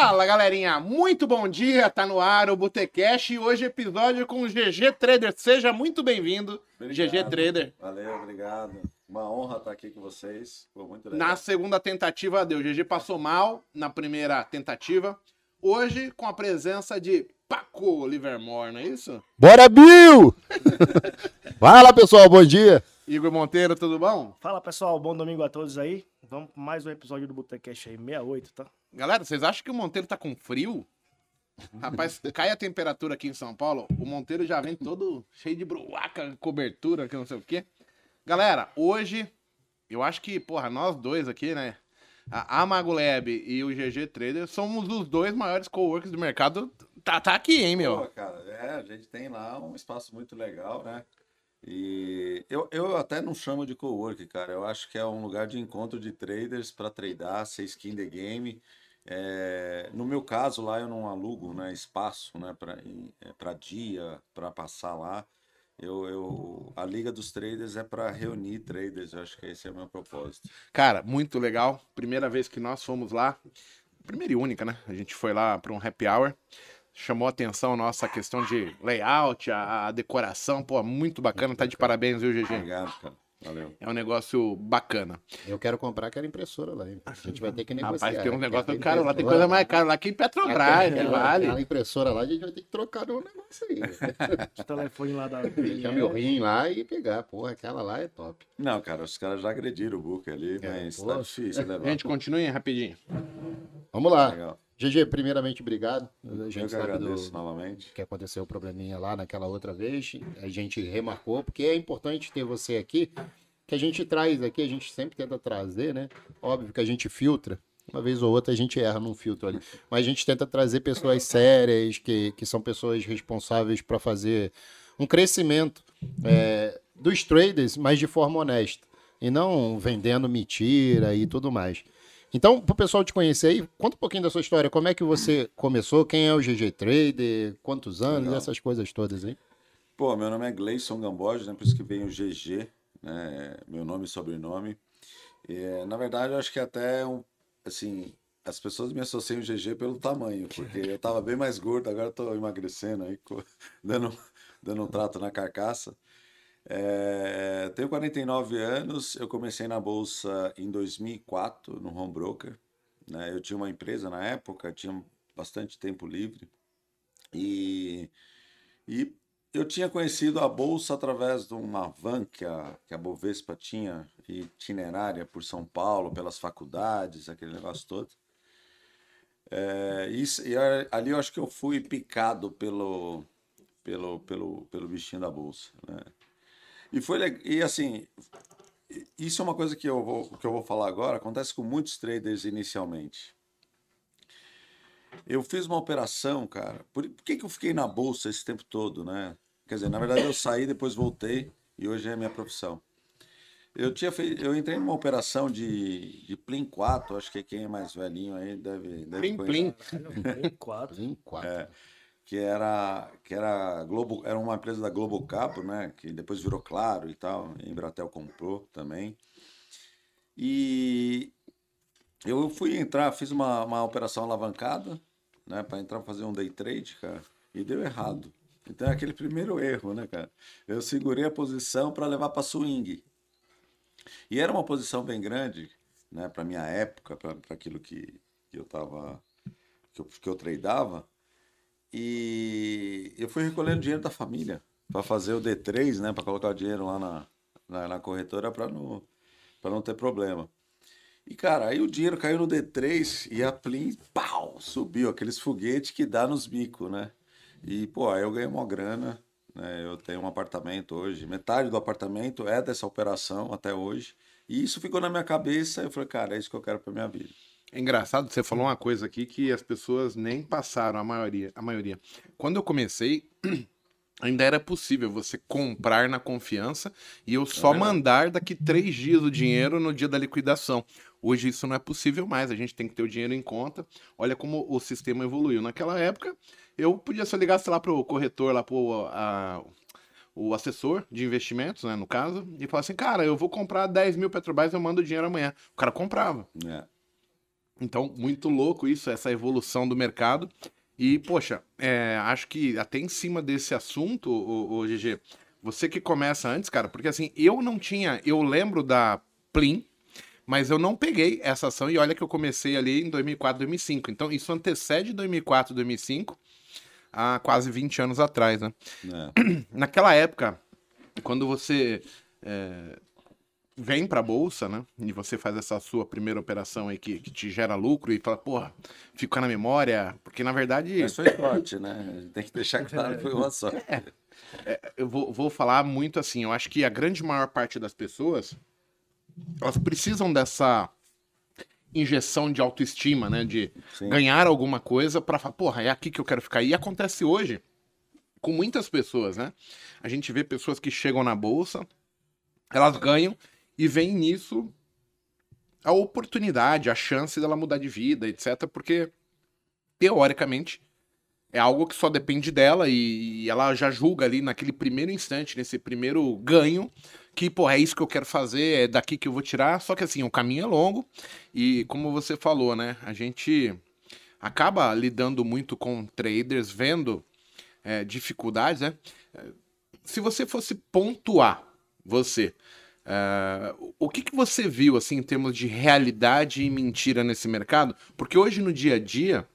Fala galerinha, muito bom dia, tá no ar o Botecash e hoje episódio com o GG Trader. Seja muito bem-vindo, GG Trader. Valeu, obrigado. Uma honra estar aqui com vocês. Foi muito legal. Na segunda tentativa deu, GG passou mal na primeira tentativa. Hoje com a presença de Paco Livermore, não é isso? Bora, Bill! Fala pessoal, bom dia! Igor Monteiro, tudo bom? Fala pessoal, bom domingo a todos aí. Vamos para mais um episódio do Botecast aí, 68, tá? Galera, vocês acham que o Monteiro tá com frio? Rapaz, cai a temperatura aqui em São Paulo, o Monteiro já vem todo cheio de bruaca, cobertura, que não sei o quê. Galera, hoje, eu acho que, porra, nós dois aqui, né? A Amago Lab e o GG Trader somos os dois maiores coworkers do mercado. Tá, tá aqui, hein, meu? Pô, cara, é, a gente tem lá um espaço muito legal, né? E eu, eu até não chamo de cowork, cara. Eu acho que é um lugar de encontro de traders para tradar, ser skin the game. É, no meu caso lá eu não alugo né, espaço né, para dia, para passar lá. Eu, eu, a Liga dos Traders é para reunir traders, eu acho que esse é o meu propósito. Cara, muito legal. Primeira vez que nós fomos lá, primeira e única, né? A gente foi lá para um happy hour chamou a atenção a nossa questão de layout, a, a, decoração, pô, muito bacana, tá de parabéns, viu, GG? Obrigado, cara. Valeu. É um negócio bacana. Eu quero comprar aquela impressora lá, hein? A gente vai ter que negociar. Rapaz, tem um negócio do caro lá, tem coisa mais cara lá que em Petrobras, né? Vale. Aquela impressora lá, a gente vai ter que trocar no negócio aí. o telefone lá da. Deixar meu rim lá e pegar. Porra, aquela lá é top. Não, cara, os caras já agrediram o book ali, é, mas tá difícil levar. Gente, continue rapidinho. Vamos lá. Legal. GG, primeiramente, obrigado. A gente Eu agradeço do, novamente. Que aconteceu o probleminha lá naquela outra vez. A gente remarcou, porque é importante ter você aqui, que a gente traz aqui, a gente sempre tenta trazer, né? Óbvio que a gente filtra. Uma vez ou outra a gente erra num filtro ali. Mas a gente tenta trazer pessoas sérias, que, que são pessoas responsáveis para fazer um crescimento é, dos traders, mas de forma honesta. E não vendendo mentira e tudo mais. Então, para o pessoal te conhecer aí, conta um pouquinho da sua história. Como é que você começou? Quem é o GG Trader? Quantos anos? Legal. Essas coisas todas aí. Pô, meu nome é Gleison Gamboge, né? Por isso que vem o GG, né? Meu nome e sobrenome. E, na verdade, eu acho que até, um, assim, as pessoas me associam o GG pelo tamanho, porque eu tava bem mais gordo, agora estou emagrecendo aí, dando, dando um trato na carcaça. É, tenho 49 anos, eu comecei na bolsa em 2004 no home broker. Né? Eu tinha uma empresa na época, tinha bastante tempo livre e, e eu tinha conhecido a bolsa através de uma van que a, que a Bovespa tinha itinerária por São Paulo, pelas faculdades, aquele negócio todo. É, e, e ali eu acho que eu fui picado pelo, pelo, pelo, pelo bichinho da bolsa. Né? E foi e assim, isso é uma coisa que eu vou que eu vou falar agora, acontece com muitos traders inicialmente. Eu fiz uma operação, cara. Por, por que, que eu fiquei na bolsa esse tempo todo, né? Quer dizer, na verdade eu saí, depois voltei e hoje é a minha profissão. Eu tinha feito, eu entrei numa operação de, de Plim 4, acho que quem é mais velhinho aí deve, deve Plim Plim. Plim 4. Plim 4. É que era que era Globo era uma empresa da Globo Capo, né? Que depois virou Claro e tal. E Embratel comprou também. E eu fui entrar, fiz uma, uma operação alavancada, né? Para entrar fazer um day trade, cara, e deu errado. Então é aquele primeiro erro, né, cara? Eu segurei a posição para levar para swing. E era uma posição bem grande, né? Para minha época, para aquilo que, que eu tava que eu, que eu tradeava. E eu fui recolhendo dinheiro da família para fazer o D3, né? Para colocar o dinheiro lá na, na, na corretora para não, não ter problema. E, cara, aí o dinheiro caiu no D3 e a Plim, pau, subiu, aqueles foguetes que dá nos bicos, né? E, pô, aí eu ganhei uma grana, né? Eu tenho um apartamento hoje, metade do apartamento é dessa operação até hoje. E isso ficou na minha cabeça, eu falei, cara, é isso que eu quero para minha vida. É engraçado, você falou uma coisa aqui que as pessoas nem passaram, a maioria. A maioria. Quando eu comecei, ainda era possível você comprar na confiança e eu só é mandar daqui três dias o dinheiro no dia da liquidação. Hoje isso não é possível mais, a gente tem que ter o dinheiro em conta. Olha como o sistema evoluiu. Naquela época, eu podia só ligar, sei lá, pro corretor, lá pro a, o assessor de investimentos, né, no caso, e falar assim, cara, eu vou comprar 10 mil Petrobras, eu mando o dinheiro amanhã. O cara comprava. É. Então, muito louco isso, essa evolução do mercado. E, poxa, é, acho que até em cima desse assunto, o, GG, você que começa antes, cara, porque assim, eu não tinha, eu lembro da Plim, mas eu não peguei essa ação e olha que eu comecei ali em 2004, 2005. Então, isso antecede 2004, 2005, há quase 20 anos atrás, né? É. Naquela época, quando você é, vem para a bolsa, né? E você faz essa sua primeira operação aí que, que te gera lucro e fala, porra, fica na memória, porque na verdade. Mas foi sorte, né? Tem que deixar claro que foi uma sorte. É, é, eu vou, vou falar muito assim, eu acho que a grande maior parte das pessoas elas precisam dessa injeção de autoestima, né? De Sim. ganhar alguma coisa para falar, porra, é aqui que eu quero ficar. E acontece hoje com muitas pessoas, né? A gente vê pessoas que chegam na bolsa, elas ganham e vem nisso a oportunidade, a chance dela mudar de vida, etc. Porque, teoricamente, é algo que só depende dela e ela já julga ali naquele primeiro instante, nesse primeiro ganho, que, pô, é isso que eu quero fazer, é daqui que eu vou tirar. Só que, assim, o caminho é longo e, como você falou, né, a gente acaba lidando muito com traders, vendo é, dificuldades, né? Se você fosse pontuar, você, Uh, o que, que você viu assim em termos de realidade e mentira nesse mercado? Porque hoje no dia a dia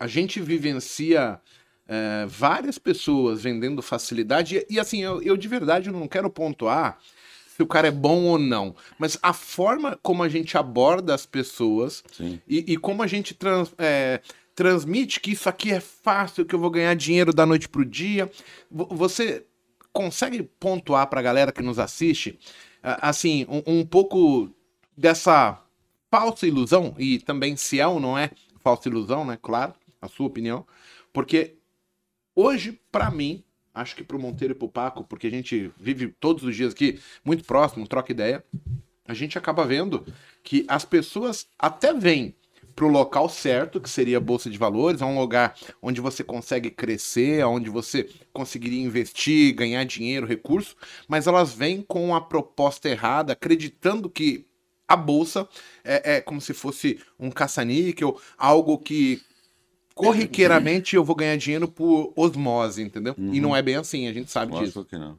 a gente vivencia uh, várias pessoas vendendo facilidade e, e assim eu, eu, de verdade não quero pontuar se o cara é bom ou não, mas a forma como a gente aborda as pessoas e, e, como a gente trans, é, transmite que isso aqui é fácil, que eu vou ganhar dinheiro da noite pro dia. Você consegue pontuar para a galera que nos assiste assim, um, um pouco dessa falsa ilusão, e também se é ou não é falsa ilusão, né? Claro, a sua opinião. Porque hoje, para mim, acho que pro Monteiro e pro Paco, porque a gente vive todos os dias aqui muito próximo, troca ideia, a gente acaba vendo que as pessoas até vêm para o local certo, que seria a Bolsa de Valores, é um lugar onde você consegue crescer, onde você conseguiria investir, ganhar dinheiro, recurso, mas elas vêm com a proposta errada, acreditando que a Bolsa é, é como se fosse um caça-níquel, algo que corriqueiramente eu vou ganhar dinheiro por osmose, entendeu? Uhum. E não é bem assim, a gente sabe Lógico disso. Que não.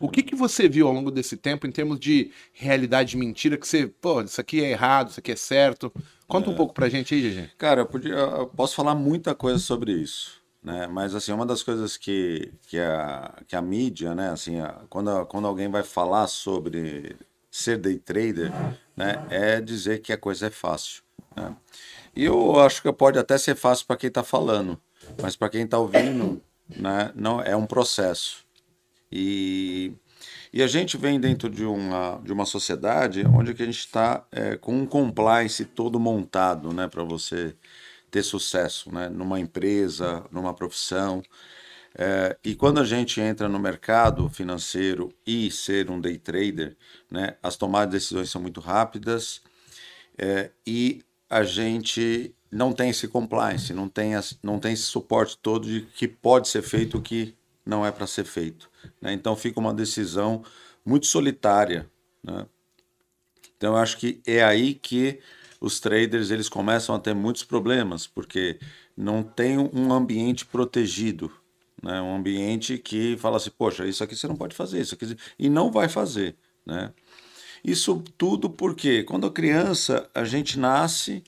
O que, que você viu ao longo desse tempo em termos de realidade e mentira que você, pô, isso aqui é errado, isso aqui é certo? Conta é. um pouco pra gente aí, GG. Cara, eu, podia, eu posso falar muita coisa sobre isso. Né? Mas assim, uma das coisas que, que, a, que a mídia, né, assim, a, quando, quando alguém vai falar sobre ser day trader, né, é dizer que a coisa é fácil. Né? E eu acho que pode até ser fácil para quem está falando, mas para quem está ouvindo, né, não é um processo. E, e a gente vem dentro de uma, de uma sociedade onde que a gente está é, com um compliance todo montado né, para você ter sucesso né, numa empresa, numa profissão. É, e quando a gente entra no mercado financeiro e ser um day trader, né, as tomadas de decisões são muito rápidas é, e a gente não tem esse compliance, não tem, as, não tem esse suporte todo de que pode ser feito o que não é para ser feito. Né? Então fica uma decisão muito solitária. Né? Então eu acho que é aí que os traders eles começam a ter muitos problemas, porque não tem um ambiente protegido. Né? Um ambiente que fala assim, poxa, isso aqui você não pode fazer, isso aqui... E não vai fazer. Né? Isso tudo porque quando a criança, a gente nasce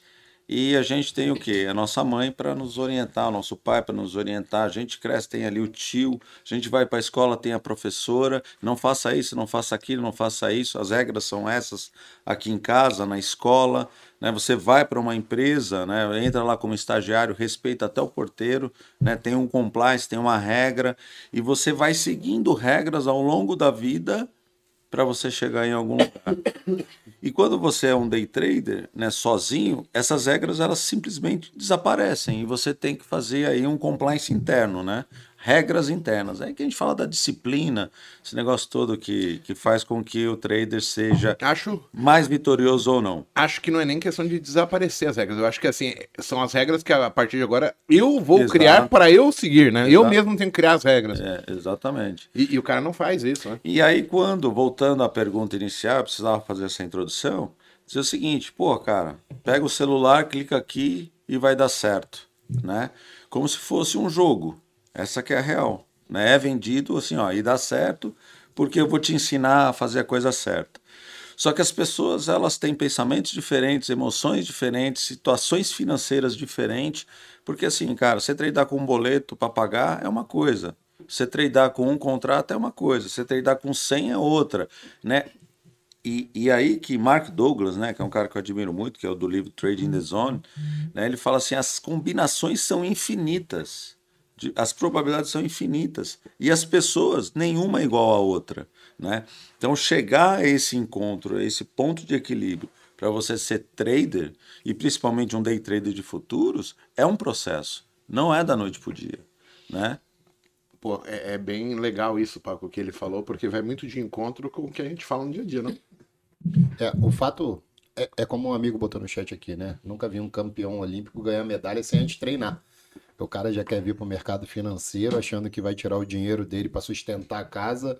e a gente tem o quê? A nossa mãe para nos orientar, o nosso pai para nos orientar. A gente cresce, tem ali o tio. A gente vai para a escola, tem a professora. Não faça isso, não faça aquilo, não faça isso. As regras são essas aqui em casa, na escola. Né? Você vai para uma empresa, né? entra lá como estagiário, respeita até o porteiro. Né? Tem um compliance, tem uma regra. E você vai seguindo regras ao longo da vida para você chegar em algum lugar. E quando você é um day trader, né, sozinho, essas regras elas simplesmente desaparecem e você tem que fazer aí um compliance interno, né? Regras internas. É que a gente fala da disciplina, esse negócio todo que, que faz com que o trader seja acho, mais vitorioso ou não. Acho que não é nem questão de desaparecer as regras. Eu acho que assim, são as regras que a partir de agora eu vou Exato. criar para eu seguir, né? Exato. Eu mesmo tenho que criar as regras. É, exatamente. E, e, o cara não faz isso, né? E aí, quando, voltando à pergunta inicial, eu precisava fazer essa introdução, dizer o seguinte, pô, cara, pega o celular, clica aqui e vai dar certo, né? Como se fosse um jogo. Essa que é a real, né? É vendido assim, ó, e dá certo porque eu vou te ensinar a fazer a coisa certa. Só que as pessoas elas têm pensamentos diferentes, emoções diferentes, situações financeiras diferentes, porque assim, cara, você tradar com um boleto para pagar é uma coisa, você tradar com um contrato é uma coisa, você tradar com 100 é outra, né? E, e aí que Mark Douglas, né, que é um cara que eu admiro muito, que é o do livro Trading the Zone, né, ele fala assim, as combinações são infinitas as probabilidades são infinitas e as pessoas nenhuma é igual à outra, né? Então chegar a esse encontro, a esse ponto de equilíbrio para você ser trader e principalmente um day trader de futuros é um processo, não é da noite pro dia, né? Pô, é, é bem legal isso, Paco, que ele falou, porque vai muito de encontro com o que a gente fala no dia a dia, não? É, o fato é, é como um amigo botou no chat aqui, né? Nunca vi um campeão olímpico ganhar medalha sem antes treinar. O cara já quer vir para o mercado financeiro achando que vai tirar o dinheiro dele para sustentar a casa,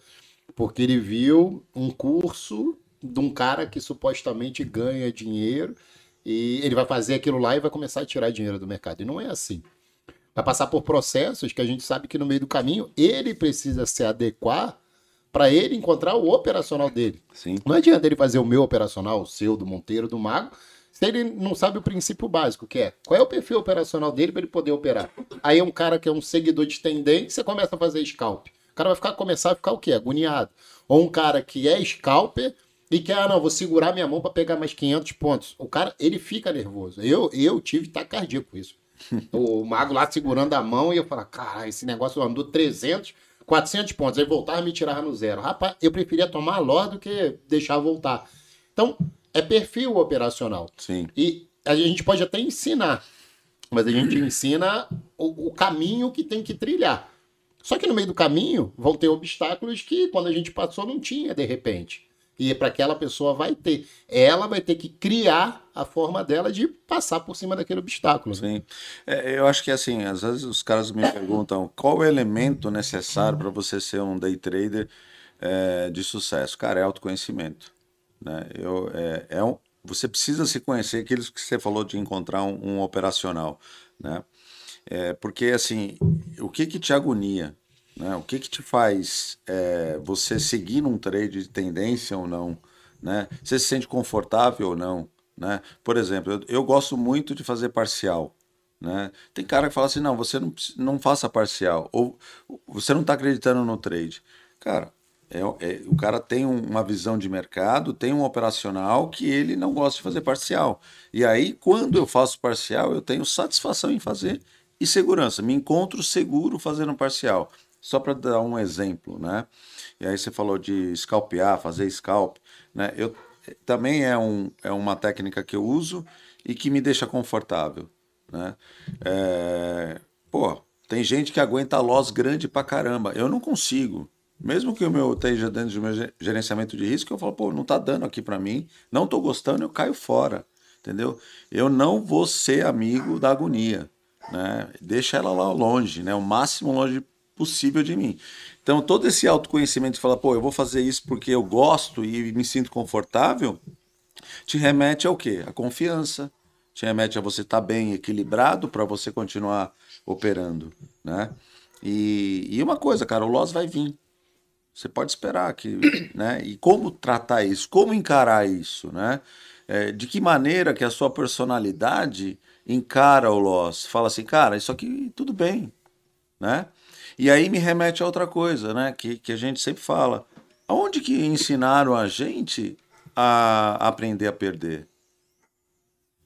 porque ele viu um curso de um cara que supostamente ganha dinheiro e ele vai fazer aquilo lá e vai começar a tirar dinheiro do mercado. E não é assim. Vai passar por processos que a gente sabe que no meio do caminho ele precisa se adequar para ele encontrar o operacional dele. Sim. Não adianta ele fazer o meu operacional, o seu, do Monteiro, do Mago, se ele não sabe o princípio básico, que é qual é o perfil operacional dele para ele poder operar. Aí é um cara que é um seguidor de tendência começa a fazer scalp. O cara vai ficar, começar a ficar o quê? Agoniado. Ou um cara que é scalper e que, ah, não, vou segurar minha mão para pegar mais 500 pontos. O cara, ele fica nervoso. Eu, eu tive taquicardia com isso. o mago lá segurando a mão e eu falo, cara, esse negócio andou 300, 400 pontos. Aí voltava e me tirava no zero. Rapaz, eu preferia tomar a do que deixar voltar. Então, é perfil operacional. Sim. E a gente pode até ensinar, mas a gente ensina o, o caminho que tem que trilhar. Só que no meio do caminho vão ter obstáculos que quando a gente passou não tinha de repente. E para aquela pessoa vai ter. Ela vai ter que criar a forma dela de passar por cima daquele obstáculo. Sim. É, eu acho que assim, às vezes os caras me perguntam qual o elemento necessário para você ser um day trader é, de sucesso. Cara, é autoconhecimento. Né? Eu, é, é um, você precisa se conhecer, aqueles que você falou de encontrar um, um operacional. Né? É, porque, assim, o que que te agonia? Né? O que que te faz é, você seguir num trade de tendência ou não? Né? Você se sente confortável ou não? Né? Por exemplo, eu, eu gosto muito de fazer parcial. Né? Tem cara que fala assim, não, você não, não faça parcial, ou você não está acreditando no trade. Cara, é, é, o cara tem uma visão de mercado, tem um operacional que ele não gosta de fazer parcial. E aí, quando eu faço parcial, eu tenho satisfação em fazer e segurança. Me encontro seguro fazendo parcial. Só para dar um exemplo, né? E aí você falou de scalpear, fazer scalp, né? Eu também é, um, é uma técnica que eu uso e que me deixa confortável, né? É, pô, tem gente que aguenta loss grande pra caramba. Eu não consigo. Mesmo que o meu esteja dentro de meu gerenciamento de risco, eu falo, pô, não está dando aqui para mim, não estou gostando, eu caio fora, entendeu? Eu não vou ser amigo da agonia, né? Deixa ela lá longe, né? O máximo longe possível de mim. Então, todo esse autoconhecimento de falar, pô, eu vou fazer isso porque eu gosto e me sinto confortável, te remete ao quê? A confiança, te remete a você estar tá bem equilibrado para você continuar operando, né? E, e uma coisa, cara, o loss vai vir. Você pode esperar que, né? E como tratar isso? Como encarar isso, né? É, de que maneira que a sua personalidade encara o loss? Fala assim, cara, isso aqui tudo bem, né? E aí me remete a outra coisa, né? Que, que a gente sempre fala. Aonde que ensinaram a gente a aprender a perder?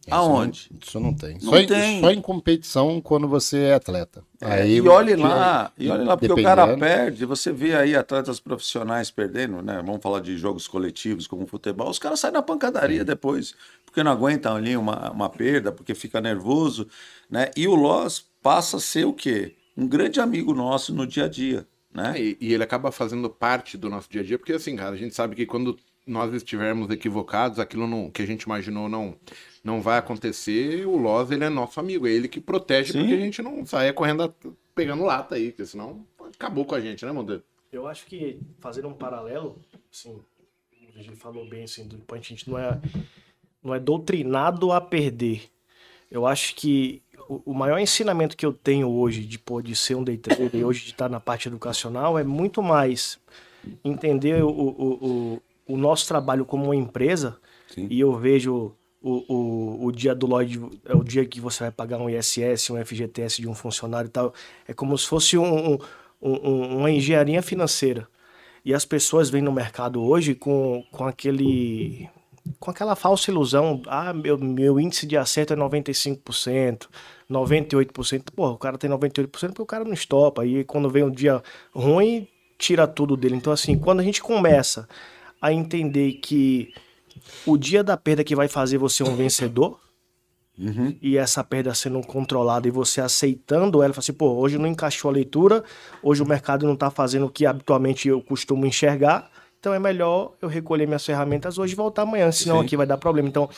Aonde? Não, isso não tem. Não só, tem. Em, só em competição quando você é atleta. É, aí, e olhe lá, e olhe lá, porque o cara perde. Você vê aí atletas profissionais perdendo, né? Vamos falar de jogos coletivos como futebol. Os caras saem na pancadaria Sim. depois, porque não aguentam ali uma, uma perda, porque fica nervoso, né? E o Loss passa a ser o quê? Um grande amigo nosso no dia a dia. Né? É, e, e ele acaba fazendo parte do nosso dia a dia, porque assim, cara, a gente sabe que quando nós estivermos equivocados, aquilo não, que a gente imaginou não não vai acontecer, o Loz ele é nosso amigo, é ele que protege Sim. porque a gente não saia correndo pegando lata aí, porque senão acabou com a gente, né, Monteiro? Eu acho que fazendo um paralelo, assim, a gente falou bem assim, do a gente não é não é doutrinado a perder. Eu acho que o, o maior ensinamento que eu tenho hoje de, pô, de ser um day trader e hoje de estar na parte educacional é muito mais entender o, o, o, o nosso trabalho como uma empresa Sim. e eu vejo o, o, o dia do Lloyd é o dia que você vai pagar um ISS, um FGTS de um funcionário e tal. É como se fosse um, um, um- uma engenharia financeira. E as pessoas vêm no mercado hoje com, com aquele. com aquela falsa ilusão. Ah, meu, meu índice de acerto é 95%, 98%. Pô, o cara tem 98% porque o cara não estopa. E quando vem um dia ruim, tira tudo dele. Então, assim, quando a gente começa a entender que o dia da perda que vai fazer você um vencedor, Uhum. e essa perda sendo controlada e você aceitando ela, fala assim, pô, hoje não encaixou a leitura, hoje o mercado não tá fazendo o que habitualmente eu costumo enxergar, então é melhor eu recolher minhas ferramentas hoje e voltar amanhã, senão Sim. aqui vai dar problema. Então,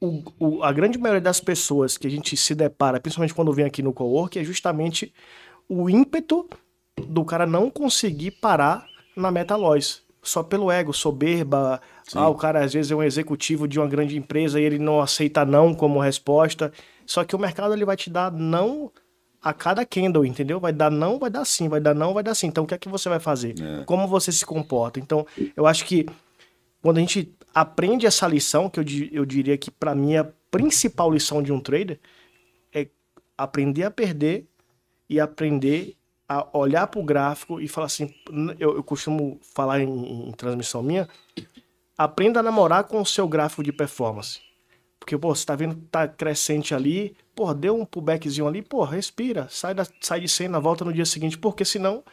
o- o- a grande maioria das pessoas que a gente se depara, principalmente quando vem aqui no co-work, é justamente o ímpeto do cara não conseguir parar na meta loss. Só pelo ego, soberba. Sim. Ah, o cara às vezes é um executivo de uma grande empresa e ele não aceita não como resposta. Só que o mercado ele vai te dar não a cada candle, entendeu? Vai dar não, vai dar sim, vai dar não, vai dar sim. Então o que é que você vai fazer? É. Como você se comporta? Então, eu acho que quando a gente aprende essa lição, que eu, eu diria que para mim é a principal lição de um trader é aprender a perder e aprender a olhar para o gráfico e falar assim, eu, eu costumo falar em, em transmissão minha, aprenda a namorar com o seu gráfico de performance. Porque, pô, você tá vendo que tá crescente ali, pô, deu um pullbackzinho ali, pô, respira, sai, da, sai de cena, volta no dia seguinte, porque senão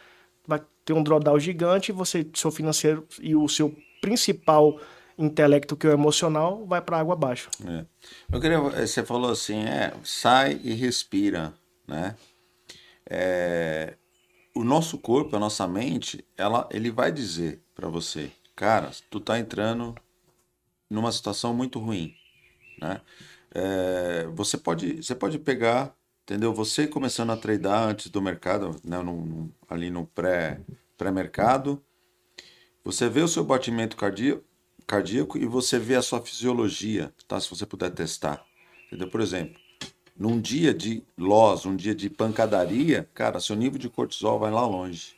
vai ter um drawdown gigante você, seu financeiro e o seu principal intelecto, que é o emocional, vai para água abaixo. É. Eu queria, você falou assim, é, sai e respira, né? É, o nosso corpo, a nossa mente, ela, ele vai dizer para você, cara, tu tá entrando numa situação muito ruim, né? É, você pode, você pode pegar, entendeu? Você começando a tradear antes do mercado, né? no- no- ali no pré, pré-mercado, você vê o seu batimento cardíaco, cardíaco e você vê a sua fisiologia, tá? Se você puder testar, entendeu? Por exemplo, num dia de loss, um dia de pancadaria, cara, seu nível de cortisol vai lá longe,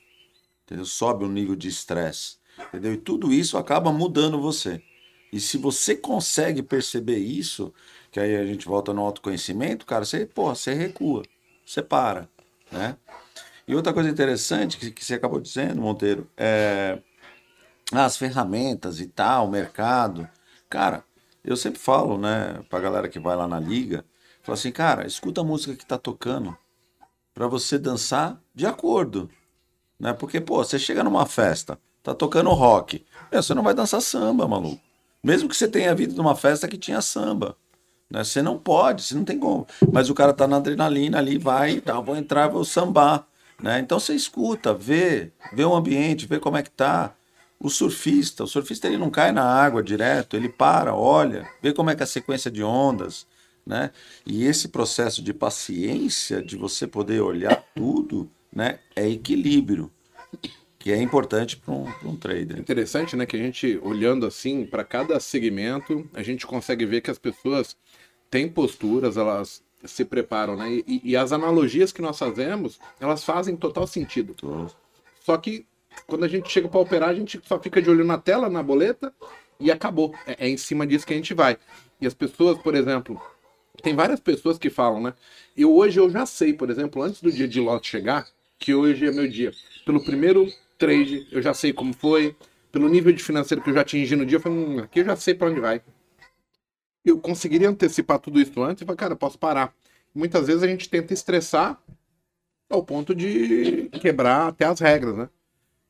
entendeu? Sobe o nível de estresse, entendeu? E tudo isso acaba mudando você. E se você consegue perceber isso, que aí a gente volta no autoconhecimento, cara, você, porra, você recua, você para, né? E outra coisa interessante que, que você acabou dizendo, Monteiro, é as ferramentas e tal, o mercado. Cara, eu sempre falo, né, pra galera que vai lá na liga, falo assim, cara, escuta a música que tá tocando pra você dançar de acordo, né? Porque, pô, você chega numa festa, tá tocando rock, meu, você não vai dançar samba, maluco. Mesmo que você tenha vindo numa festa que tinha samba, né? Você não pode, você não tem como. Mas o cara tá na adrenalina ali, vai, tá, vou entrar, vou sambar, né? Então você escuta, vê, vê o ambiente, vê como é que tá. O surfista, o surfista ele não cai na água direto, ele para, olha, vê como é que é a sequência de ondas, né? E esse processo de paciência, de você poder olhar tudo, né, é equilíbrio, que é importante para um, pra um trader. Interessante, né? Que a gente, olhando assim para cada segmento, a gente consegue ver que as pessoas têm posturas, elas se preparam, né? E, e as analogias que nós fazemos, elas fazem total sentido. Só que quando a gente chega para operar, a gente só fica de olho na tela, na boleta e acabou. É, é em cima disso que a gente vai. E as pessoas, por exemplo, tem várias pessoas que falam, né? E hoje eu já sei, por exemplo, antes do dia de lote chegar, que hoje é meu dia. Pelo primeiro trade, eu já sei como foi. Pelo nível de financeiro que eu já atingi no dia, eu falei, hum, aqui eu já sei para onde vai. Eu conseguiria antecipar tudo isso antes e falar, cara, eu posso parar. Muitas vezes a gente tenta estressar ao ponto de quebrar até as regras, né?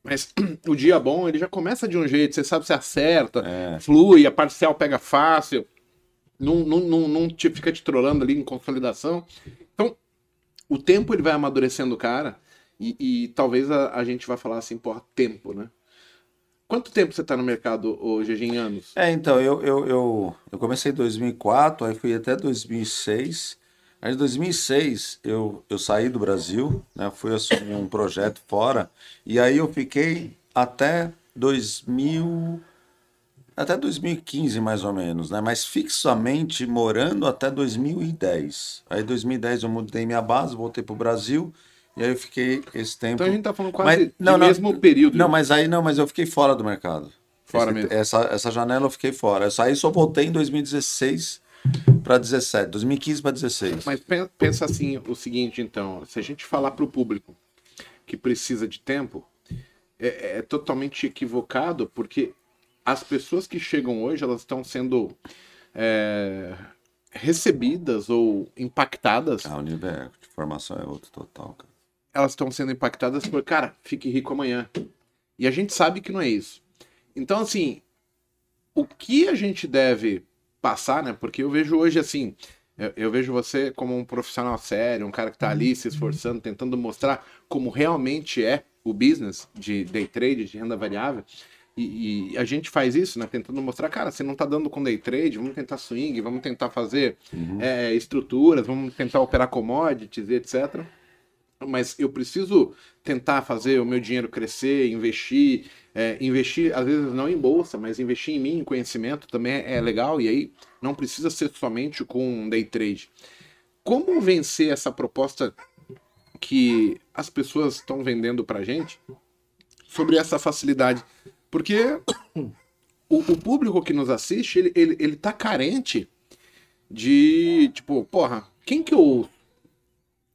Mas o dia bom, ele já começa de um jeito, você sabe se acerta, É. flui, a parcial pega fácil, não, não, não, não te fica te trolando ali em consolidação. Então, o tempo ele vai amadurecendo o cara e, e talvez a, a gente vai falar assim, porra, tempo, né? Quanto tempo você tá no mercado hoje, em anos? É, então, eu, eu, eu, eu comecei em 2004, aí fui até 2006. Aí em 2006 eu, eu saí do Brasil, né, fui assumir um projeto fora, e aí eu fiquei até 2000, até 2015 mais ou menos, né? Mas fixamente morando até 2010. Aí 2010 eu mudei minha base, voltei pro Brasil e aí eu fiquei esse tempo. Então a gente tá falando quase Mas- não, não, mesmo período. Não, mas aí não, mas eu fiquei fora do mercado. Fora Esse- mesmo. Essa, essa janela eu fiquei fora. Eu saí só voltei em 2016 para 17, 2015 para 16. Mas pen- pensa assim, o seguinte, então, se a gente falar para o público que precisa de tempo, é, é totalmente equivocado, porque as pessoas que chegam hoje, elas estão sendo é, recebidas ou impactadas, Ah, o nível é- de formação é outro total, cara. elas estão sendo impactadas por, cara, fique rico amanhã. E a gente sabe que não é isso. Então, assim, o que a gente deve passar, né? Porque eu vejo hoje assim, eu, eu vejo você como um profissional sério, um cara que tá ali se esforçando, tentando mostrar como realmente é o business de day trade, de renda variável. E, e a gente faz isso, né? Tentando mostrar, cara, se não tá dando com day trade, vamos tentar swing, vamos tentar fazer é, estruturas, vamos tentar operar commodities, etc mas eu preciso tentar fazer o meu dinheiro crescer, investir, é, investir às vezes não em bolsa, mas investir em mim, em conhecimento também é legal e aí não precisa ser somente com day trade. Como vencer essa proposta que as pessoas estão vendendo pra gente sobre essa facilidade? Porque o, o público que nos assiste, ele, ele, ele tá carente de, tipo, porra, quem que eu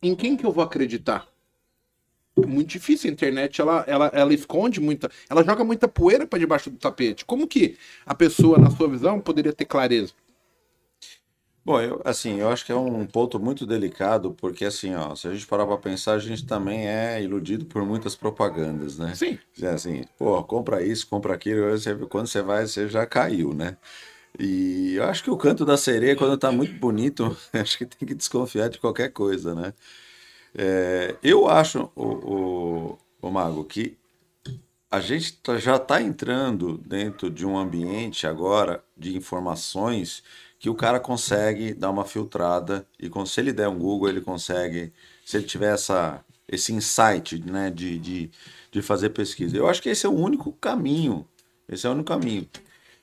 em quem que eu vou acreditar? Muito difícil, a internet ela, ela, ela esconde muita, ela joga muita poeira para debaixo do tapete. Como que a pessoa, na sua visão, poderia ter clareza? Bom, eu, assim, eu acho que é um ponto muito delicado, porque assim, ó, se a gente parar para pensar, a gente também é iludido por muitas propagandas, né? Sim. É assim, pô, compra isso, compra aquilo, quando você vai, você já caiu, né? E eu acho que o canto da sereia, quando tá muito bonito, acho que tem que desconfiar de qualquer coisa, né? É, eu acho, o, o, o Mago, que a gente tá- já está entrando dentro de um ambiente agora de informações que o cara consegue dar uma filtrada e se ele der um Google, ele consegue, se ele tiver essa, esse insight né, de, de, de fazer pesquisa. Eu acho que esse é o único caminho. Esse é o único caminho.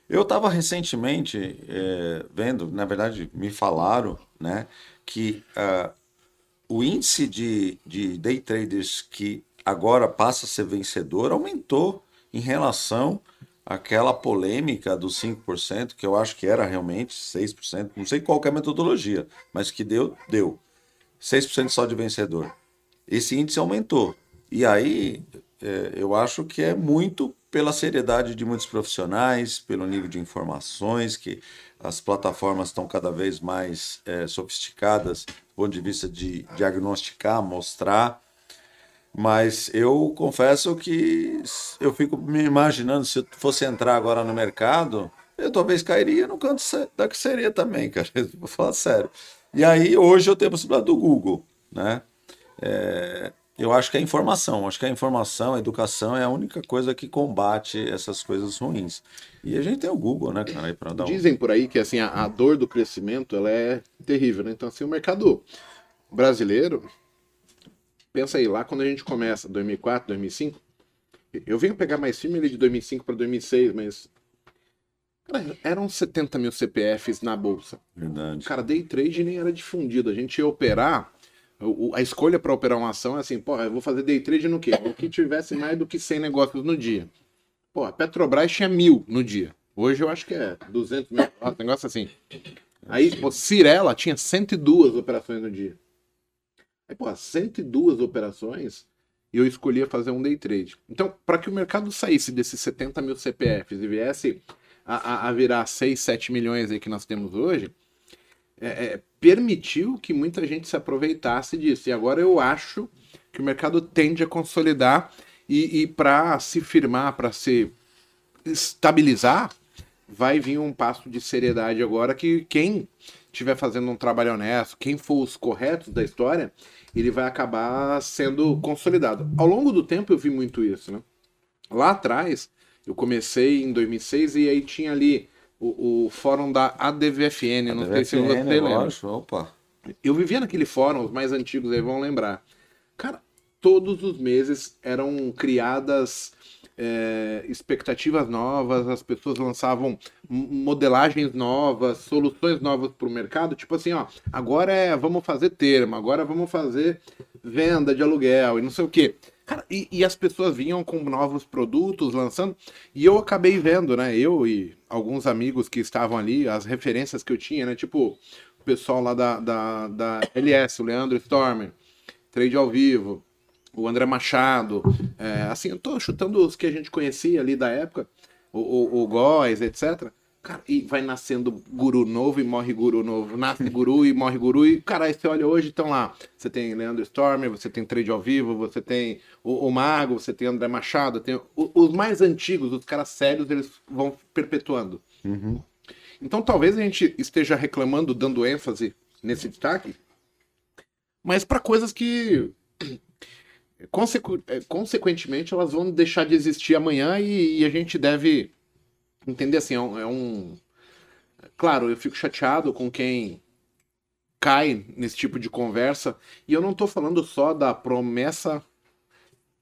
Eu estava recentemente eh, vendo, na verdade, me falaram né, que ah, o índice de, de day traders que agora passa a ser vencedor aumentou em relação àquela polêmica dos 5%, que eu acho que era realmente 6%, não sei qual é a metodologia, mas que deu, deu. 6% só de vencedor. Esse índice aumentou. E aí é, eu acho que é muito pela seriedade de muitos profissionais, pelo nível de informações, que as plataformas estão cada vez mais é, sofisticadas do ponto de vista de diagnosticar, mostrar. Mas eu confesso que eu fico me imaginando se eu fosse entrar agora no mercado, eu talvez cairia no canto da que seria também, cara. Vou falar sério. E aí hoje eu tenho a possibilidade do Google, né? É, eu acho que é informação, acho que a informação, a educação é a única coisa que combate essas coisas ruins. E a gente tem o Google, né, cara, dar um... Dizem por aí que assim, a, a dor do crescimento ela é terrível, né? Então, assim, o mercado brasileiro, pensa aí, lá quando a gente começa, 2004, 2005, eu venho pegar mais filme ali de 2005 para 2006, mas cara, eram 70 mil CPFs na bolsa. Verdade. Cara, day trade nem era difundido. A gente ia operar. A escolha para operar uma ação é assim, pô, eu vou fazer day trade no quê? O que tivesse mais do que 100 negócios no dia. Pô, a Petrobras tinha mil no dia. Hoje eu acho que é 200 mil, um negócio assim. Aí, pô, Cirela tinha 102 operações no dia. Aí, pô, 102 operações e eu escolhia fazer um day trade. Então, para que o mercado saísse desses 70 mil CPFs e viesse a, a- virar 6, 7 milhões aí que nós temos hoje, é, é, permitiu que muita gente se aproveitasse disso. E agora eu acho que o mercado tende a consolidar e, e para se firmar, para se estabilizar, vai vir um passo de seriedade agora que quem estiver fazendo um trabalho honesto, quem for os corretos da história, ele vai acabar sendo consolidado. Ao longo do tempo eu vi muito isso, né? Lá atrás, eu comecei em 2006 e aí tinha ali o, o fórum da ADVFN, não sei se você lembra. opa. Eu vivia naquele fórum, os mais antigos aí vão lembrar. Cara, todos os meses eram criadas é, expectativas novas, as pessoas lançavam modelagens novas, soluções novas para o mercado, tipo assim, ó, agora é vamos fazer termo, agora vamos fazer venda de aluguel e não sei o quê. Cara, e, e, as pessoas vinham com novos produtos lançando, e eu acabei vendo, né? Eu e alguns amigos que estavam ali, as referências que eu tinha, né? Tipo, o pessoal lá da, da, da LS, o Leandro Stormer, Trade ao Vivo, o André Machado, é, assim, eu tô chutando os que a gente conhecia ali da época, o, o, o Góes, etc. Cara, e vai nascendo guru novo e morre guru novo. Nasce guru e morre guru. E, cara, aí você olha hoje, estão lá. Você tem Leandro Stormer, você tem Trade ao Vivo, você tem o, o Mago, você tem André Machado, tem o, os mais antigos, os caras sérios, eles vão perpetuando. Uhum. Então talvez a gente esteja reclamando, dando ênfase nesse destaque, mas para coisas que consequ é, consequentemente elas vão deixar de existir amanhã e, e a gente deve entender assim, é um, é um, Claro, eu fico chateado com quem cai nesse tipo de conversa, e eu não estou falando só da promessa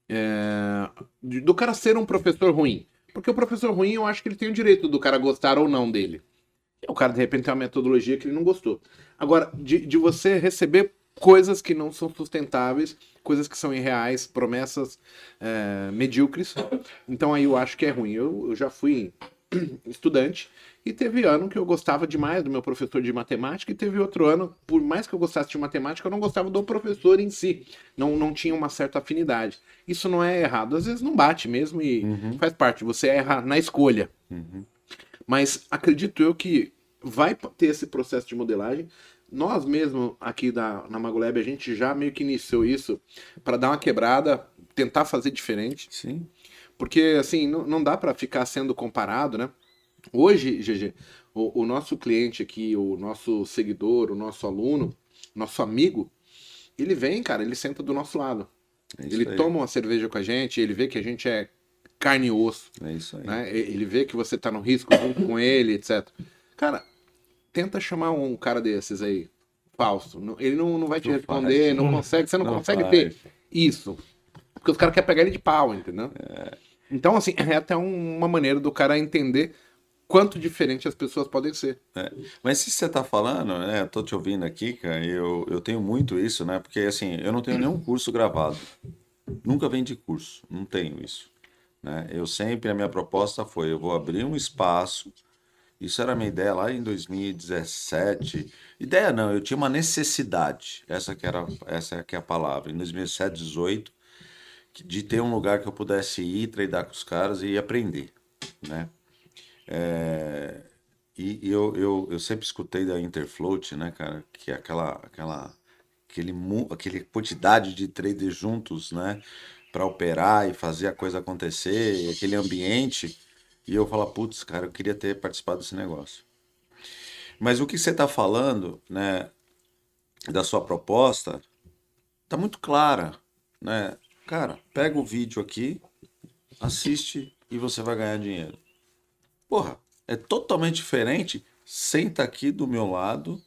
é, do cara ser um professor ruim. Porque o professor ruim, eu acho que ele tem o direito do cara gostar ou não dele. O cara, de repente, tem uma metodologia que ele não gostou. Agora, de, de você receber coisas que não são sustentáveis, coisas que são irreais, promessas é, medíocres. Então aí eu acho que é ruim. Eu, eu já fui estudante e teve ano que eu gostava demais do meu professor de matemática e teve outro ano, por mais que eu gostasse de matemática, eu não gostava do professor em si. Não, não tinha uma certa afinidade. Isso não é errado. Às vezes não bate mesmo e uhum. faz parte. Você erra na escolha. Uhum. Mas acredito eu que vai ter esse processo de modelagem. Nós mesmo aqui da, na Magolab, a gente já meio que iniciou isso para dar uma quebrada, tentar fazer diferente. Sim. Porque, assim, não, não dá para ficar sendo comparado, né? Hoje, GG, o, o, nosso cliente aqui, o nosso seguidor, o nosso aluno, nosso amigo, ele vem, cara, ele senta do nosso lado. É ele aí. toma uma cerveja com a gente, ele vê que a gente é carne e osso. É isso aí. Né? Ele vê que você tá no risco junto com ele, etc. Cara, tenta chamar um cara desses aí, Fausto. Ele não, não vai te não responder, faz. não consegue, você não, não consegue faz. ter isso. Porque os caras querem pegar ele de pau, entendeu? É. Então, assim, é até uma maneira do cara entender quanto diferente as pessoas podem ser. É. Mas se você está falando, né, tô te ouvindo aqui, cara, eu, eu tenho muito isso, né, porque assim, eu não tenho nenhum curso gravado. Nunca vendi curso, não tenho isso. Né? Eu sempre, a minha proposta foi, eu vou abrir um espaço isso era a minha ideia lá em 2017. Ideia não, eu tinha uma necessidade. Essa que era essa que é a palavra. Em 2017, 2018, de ter um lugar que eu pudesse ir, treinar com os caras e aprender, né? É, e, eu, eu, eu sempre escutei da Interfloat, né, cara, que é aquela aquela aquele aquele quantidade de traders juntos, né, para operar e fazer a coisa acontecer, aquele ambiente e eu falo, putz, cara, eu queria ter participado desse negócio. Mas o que você está falando, né, da sua proposta, tá muito clara, né? Cara, pega o vídeo aqui, assiste e você vai ganhar dinheiro. Porra, é totalmente diferente. Senta aqui do meu lado,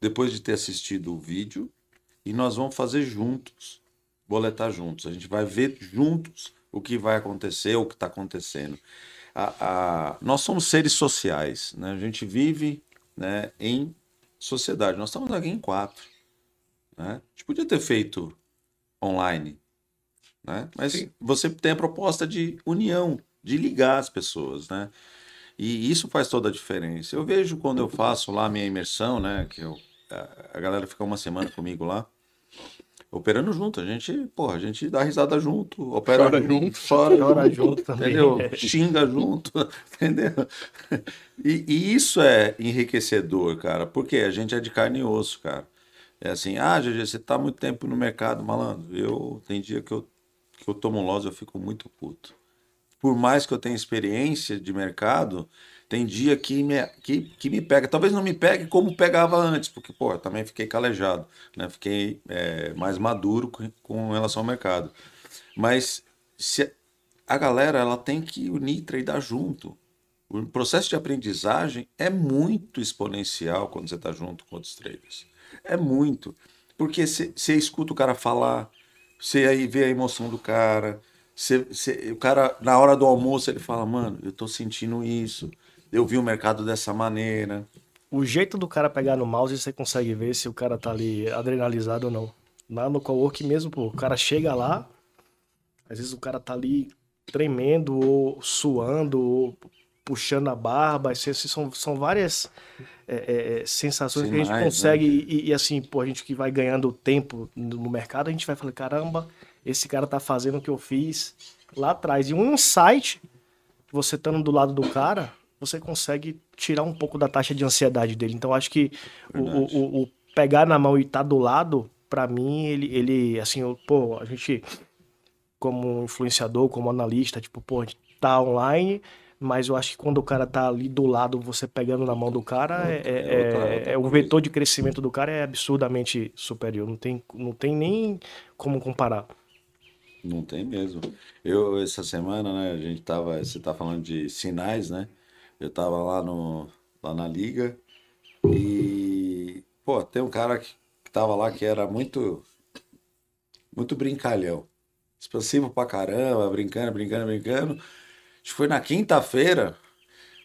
depois de ter assistido o vídeo, e nós vamos fazer juntos, boletar juntos. A gente vai ver juntos o que vai acontecer, o que está acontecendo. A, a, nós somos seres sociais, né? a gente vive né, em sociedade. Nós estamos aqui em quatro. Né? A gente podia ter feito online, né? mas Sim. você tem a proposta de união, de ligar as pessoas. Né? E isso faz toda a diferença. Eu vejo quando eu faço lá a minha imersão, né? que eu, a, a galera fica uma semana comigo lá operando junto. A gente, porra, a gente dá risada junto, opera chora junto, chora, chora junto também. Entendeu? Xinga junto, entendeu? E, e, isso é enriquecedor, cara, porque a gente é de carne e osso, cara. É assim, ah, GG, você tá muito tempo no mercado, malandro. Eu, tem dia que eu, que eu tomo loss, eu fico muito puto. Por mais que eu tenha experiência de mercado, tem dia que me, que, que me pega. Talvez não me pegue como pegava antes, porque, pô, também fiquei calejado, né? Fiquei é, mais maduro com, com, relação ao mercado. Mas se a galera ela tem que unir e treinar junto. O processo de aprendizagem é muito exponencial quando você está junto com outros traders. É muito. Porque você escuta o cara falar, Você aí vê a emoção do cara. Você, você- o cara, na hora do almoço, ele fala, mano, eu tô sentindo isso. Eu vi o mercado dessa maneira. O jeito do cara pegar no mouse, você consegue ver se o cara tá ali adrenalizado ou não. Lá no cowork mesmo, pô, o cara chega lá, às vezes o cara tá ali tremendo, ou suando, ou puxando a barba. Assim, são, são várias é, é, é, sensações que a gente Sinais, né? consegue. E, e, assim, pô, a gente que vai ganhando tempo no, mercado, a gente vai falar, caramba, esse cara tá fazendo o que eu fiz lá atrás. E um insight, você estando do lado do cara, você consegue tirar um pouco da taxa de ansiedade dele. Então, acho que o, o- o- o pegar na mão e estar do lado, pra mim, ele, ele assim, eu- pô, a gente, como influenciador, como analista, tipo, pô, a gente tá online, mas eu acho que quando o cara tá ali do lado, você pegando na mão do cara, é, é- é outra- é- outra é o coisa. vetor de crescimento do cara é absurdamente superior. Não tem, não tem nem como comparar. Não tem mesmo. Eu, essa semana, né, a gente tava, você tá falando de sinais, né? Eu tava lá no, lá na liga e, pô, tem um cara que, que tava lá que era muito, muito brincalhão. Expansivo pra caramba, brincando, brincando, brincando. Acho que foi na quinta-feira,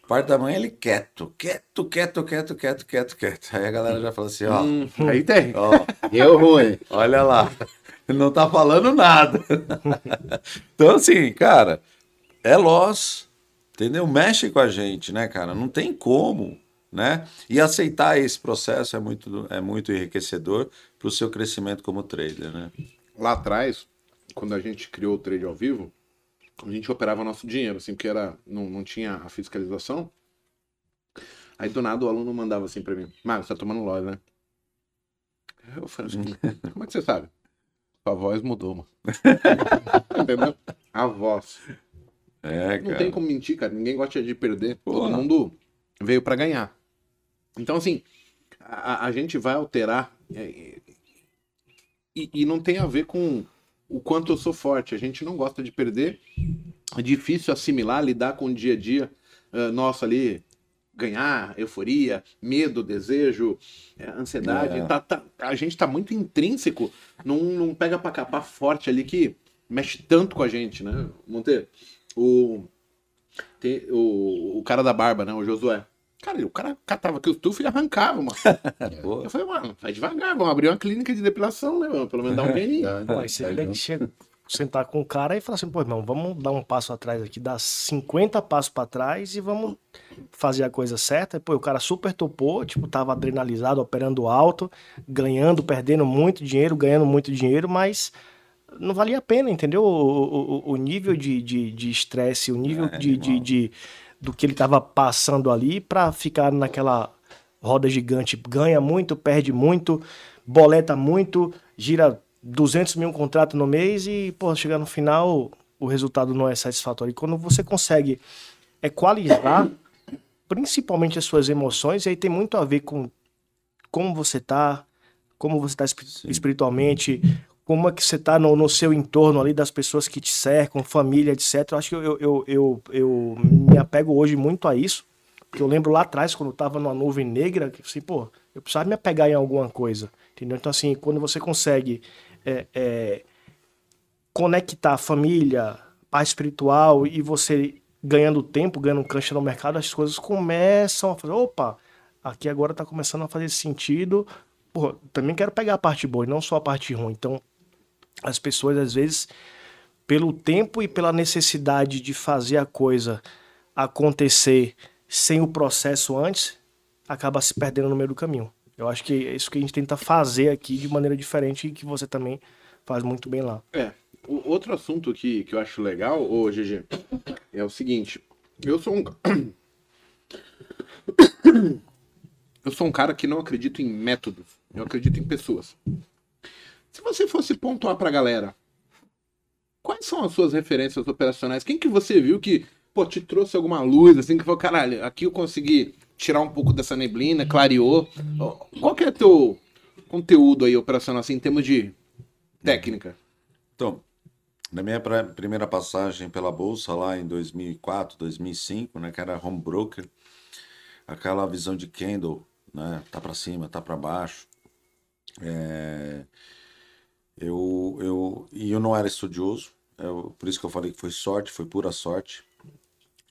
parte da manhã ele quieto, quieto, quieto, quieto, quieto, quieto, quieto. Aí a galera já falou assim, ó, Hum, aí tem. ó, Deu ruim. Olha lá, não tá falando nada. então, assim, cara, é Loss, entendeu? Mexe com a gente, né, cara? Não tem como, né? E aceitar esse processo é muito, é muito enriquecedor para o seu crescimento como trader, né? Lá atrás, quando a gente criou o trade ao vivo, a gente operava nosso dinheiro, assim, porque era, não, não tinha a fiscalização. Aí do nada o aluno mandava assim pra mim, Marcos, você tá tomando loja, né? Eu falei assim, como é que você sabe? Sua voz mudou, mano. Entendeu? A voz. É, Não cara. tem como mentir, cara. Ninguém gosta de perder. Todo mundo veio pra ganhar. Então, assim, a, a gente vai alterar. é, E, e não tem a ver com o quanto eu sou forte. A gente não gosta de perder. É difícil assimilar, lidar com o dia a dia ah, nosso ali. Ganhar, euforia, medo, desejo, é, ansiedade. É. Tá- tá- a gente tá muito intrínseco num pega pra capar forte ali que mexe tanto com a gente, né, Monteiro? O, tem- o, o cara da barba, né? O Josué. Cara, o cara catava aqui o tufo e arrancava, mano. Eu falei, mano, vai devagar, vamos abrir uma clínica de depilação, né, mano? Pelo menos dar um dinheirinho. Pô, aí você tem que che- sentar com o cara e falar assim, pô, irmão, vamos dar um passo atrás aqui, dar 50 passos pra trás e vamos fazer a coisa certa. Pô, o cara super topou, tipo, tava adrenalizado, operando alto, ganhando, perdendo muito dinheiro, ganhando muito dinheiro, mas não valia a pena, entendeu? O, o- o- nível de estresse, o nível É, de, de, de- do que ele tava passando ali pra ficar naquela roda gigante. Ganha muito, perde muito, boleta muito, gira 200 mil um contrato no mês e, pô, chegar no final, o resultado não é satisfatório. E quando você consegue equalizar, principalmente as suas emoções, e aí tem muito a ver com como você tá, como você tá espi- espiritualmente, como é que você tá no, no seu entorno ali, das pessoas que te cercam, família, etc. Eu acho que eu, eu, eu, eu, me apego hoje muito a isso, porque eu lembro lá atrás, quando eu tava numa nuvem negra, que assim, pô, eu precisava me apegar em alguma coisa, entendeu? Então, assim, quando você consegue é, é, conectar a família, paz espiritual e você ganhando tempo, ganhando cancha no mercado, as coisas começam a fazer, opa, aqui agora tá começando a fazer sentido. Pô, também quero pegar a parte boa e não só a parte ruim. Então, as pessoas às vezes pelo tempo e pela necessidade de fazer a coisa acontecer sem o processo antes, acaba se perdendo no meio do caminho. Eu acho que é isso que a gente tenta fazer aqui de maneira diferente e que você também faz muito bem lá. É. O outro assunto que, que eu acho legal, ô GG, é o seguinte. Eu sou um. Eu sou um cara que não acredito em métodos. Eu acredito em pessoas. Se você fosse pontuar pra galera, quais são as suas referências operacionais? Quem que você viu que, pô, te trouxe alguma luz, assim, que falou, caralho, aqui eu consegui tirar um pouco dessa neblina, clareou. Qual que é teu conteúdo aí operacional, assim, em termos de técnica? Então, na minha primeira passagem pela bolsa lá em 2004, 2005, né, que era home broker, aquela visão de candle, né, tá para cima, tá para baixo. É, Eu, eu, e eu não era estudioso, eu, por isso que eu falei que foi sorte, foi pura sorte.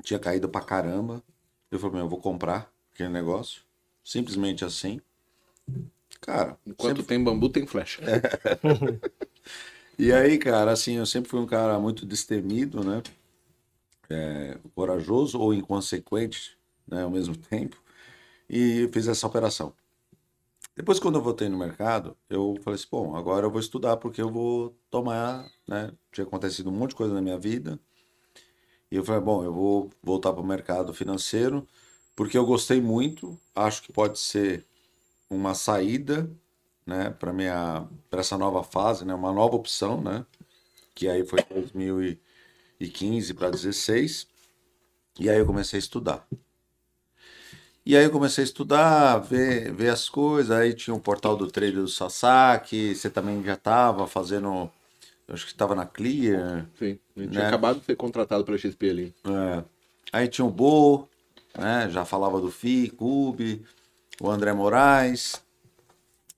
Tinha caído pra caramba. Eu falei, meu, eu vou comprar aquele negócio. Simplesmente assim. Cara, Enquanto sempre- tem bambu, tem flecha. E aí, cara, assim, eu sempre fui um cara muito destemido, né? É, corajoso ou inconsequente, né, ao mesmo tempo. E fiz essa operação. Depois, quando eu voltei no mercado, eu falei assim, bom, agora eu vou estudar porque eu vou tomar, né? Tinha acontecido um monte de coisa na minha vida. E eu falei, bom, eu vou voltar para o mercado financeiro porque eu gostei muito, acho que pode ser uma saída, né, para minha para essa nova fase, né, uma nova opção, né, que aí foi 2015 para 16. E aí eu comecei a estudar. E aí eu comecei a estudar, ver, ver as coisas, aí tinha o portal do trader do Sasaki, você também já estava fazendo, eu acho que estava na Clear, Sim. Gente tinha Né? acabado de ser contratado pela XP ali. é. Aí tinha o Bo, né? Já falava do FI, Cube, o André Moraes.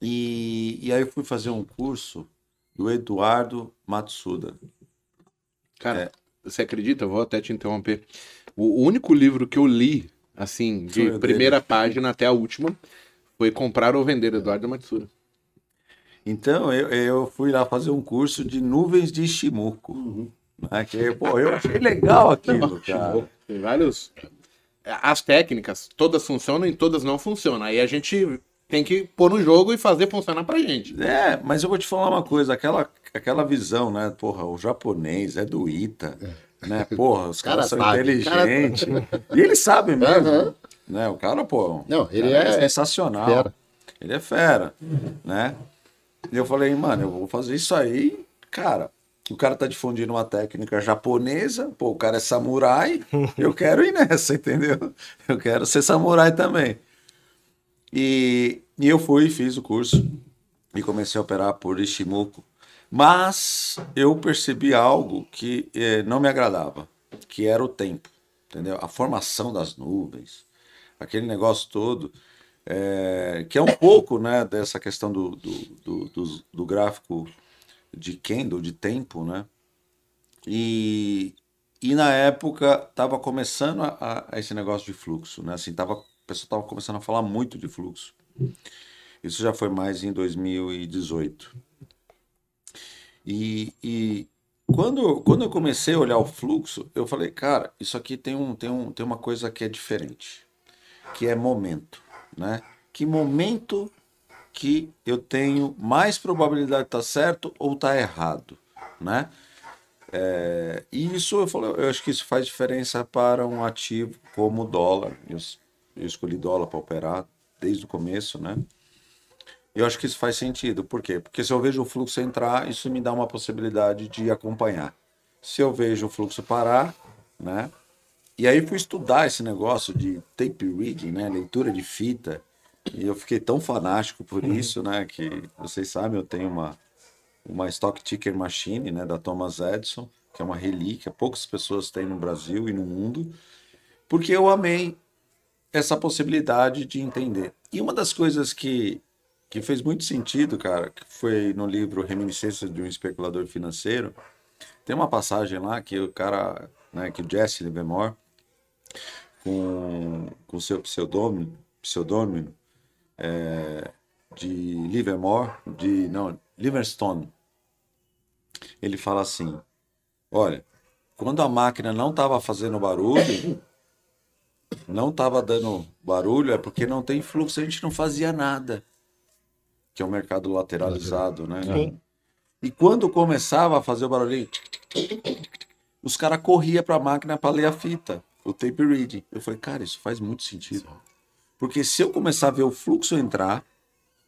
E, e aí eu fui fazer um curso do Eduardo Matsuda. Cara, É. você acredita? Eu vou até te interromper. O único livro que eu li, assim, de o dele. primeira página até a última, foi Comprar ou Vender, Eduardo Matsura. Então eu, eu fui lá fazer um curso de nuvens de Ishimoku. Né? Que, pô, eu achei legal aquilo, cara. Tem vários. As técnicas, todas funcionam e todas não funcionam. Aí a gente tem que pôr no jogo e fazer funcionar pra gente. É, mas eu vou te falar uma coisa, aquela, aquela visão, né? Porra, o japonês é do Ita, né? Porra, os Cara caras são sabe, inteligentes. E eles sabem mesmo. Aham. Né? O cara, pô. Não, ele cara é- sensacional. fera. Ele é fera, né? E eu falei, mano, eu vou fazer isso aí, cara. O cara tá difundindo uma técnica japonesa, pô, o cara é samurai, eu quero ir nessa, entendeu? Eu quero ser samurai também. E, e eu fui, fiz o curso e comecei a operar por Ishimoku. Mas eu percebi algo que eh, não me agradava, que era o tempo, entendeu? A formação das nuvens, aquele negócio todo, eh, que é um pouco né, dessa questão do, do, do, do- gráfico de candle, de tempo, né? E, e na época estava começando a, a- esse negócio de fluxo, né? Assim, tava, a pessoa estava começando a falar muito de fluxo. Isso já foi mais em 2018. E, e quando, quando eu comecei a olhar o fluxo, eu falei, cara, isso aqui tem, um, tem, um, tem uma coisa que é diferente, que é momento, né? Que momento que eu tenho mais probabilidade de estar certo ou estar errado, né? É, e isso eu, falo, eu acho que isso faz diferença para um ativo como o dólar. Eu, eu escolhi dólar para operar desde o começo, né? Eu acho que isso faz sentido. Por quê? Porque se eu vejo o fluxo entrar, isso me dá uma possibilidade de acompanhar. Se eu vejo o fluxo parar, né? E aí fui estudar esse negócio de tape reading, né? Leitura de fita. E eu fiquei tão fanático por isso, né? Que vocês sabem, eu tenho uma, uma Stock Ticker Machine, né? Da Thomas Edison, que é uma relíquia. Poucas pessoas têm no Brasil e no mundo. Porque eu amei essa possibilidade de entender. E uma das coisas que, que fez muito sentido, cara, que foi no livro Reminiscências de um Especulador Financeiro, tem uma passagem lá que o cara, né, que o Jesse Livermore, com com seu pseudônimo, pseudônimo é, de Livermore, de não, Liverstone, ele fala assim: olha, quando a máquina não estava fazendo barulho, não estava dando barulho, é porque não tem fluxo, a gente não fazia nada. Que é o mercado lateralizado, né? Sim. E quando começava a fazer o barulhinho, os caras corriam para a máquina para ler a fita, o tape reading. Eu falei, cara, isso faz muito sentido. Porque se eu começar a ver o fluxo entrar,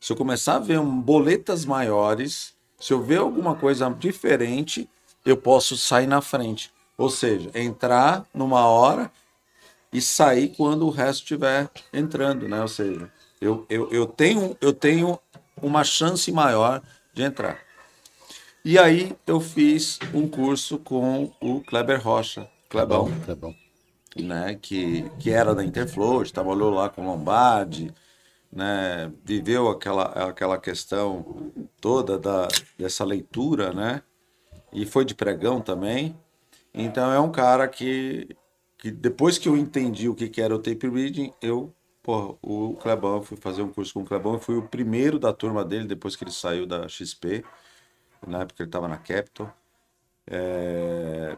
se eu começar a ver um, boletas maiores, se eu ver alguma coisa diferente, eu posso sair na frente. Ou seja, entrar numa hora e sair quando o resto estiver entrando, né? Ou seja, eu, eu, eu, tenho, eu tenho uma chance maior de entrar. E aí eu fiz um curso com o Kleber Rocha, Klebão, Tá bom. né? Que, que era da Interfloat, trabalhou lá com Lombardi, né, viveu aquela, aquela questão toda da, dessa leitura, né? E foi de pregão também. Então é um cara que, que depois que eu entendi o que, que era o tape reading, eu, pô, o Clebão, eu fui fazer um curso com o Clebão, eu fui o primeiro da turma dele depois que ele saiu da XP, na época ele estava na Capital. É,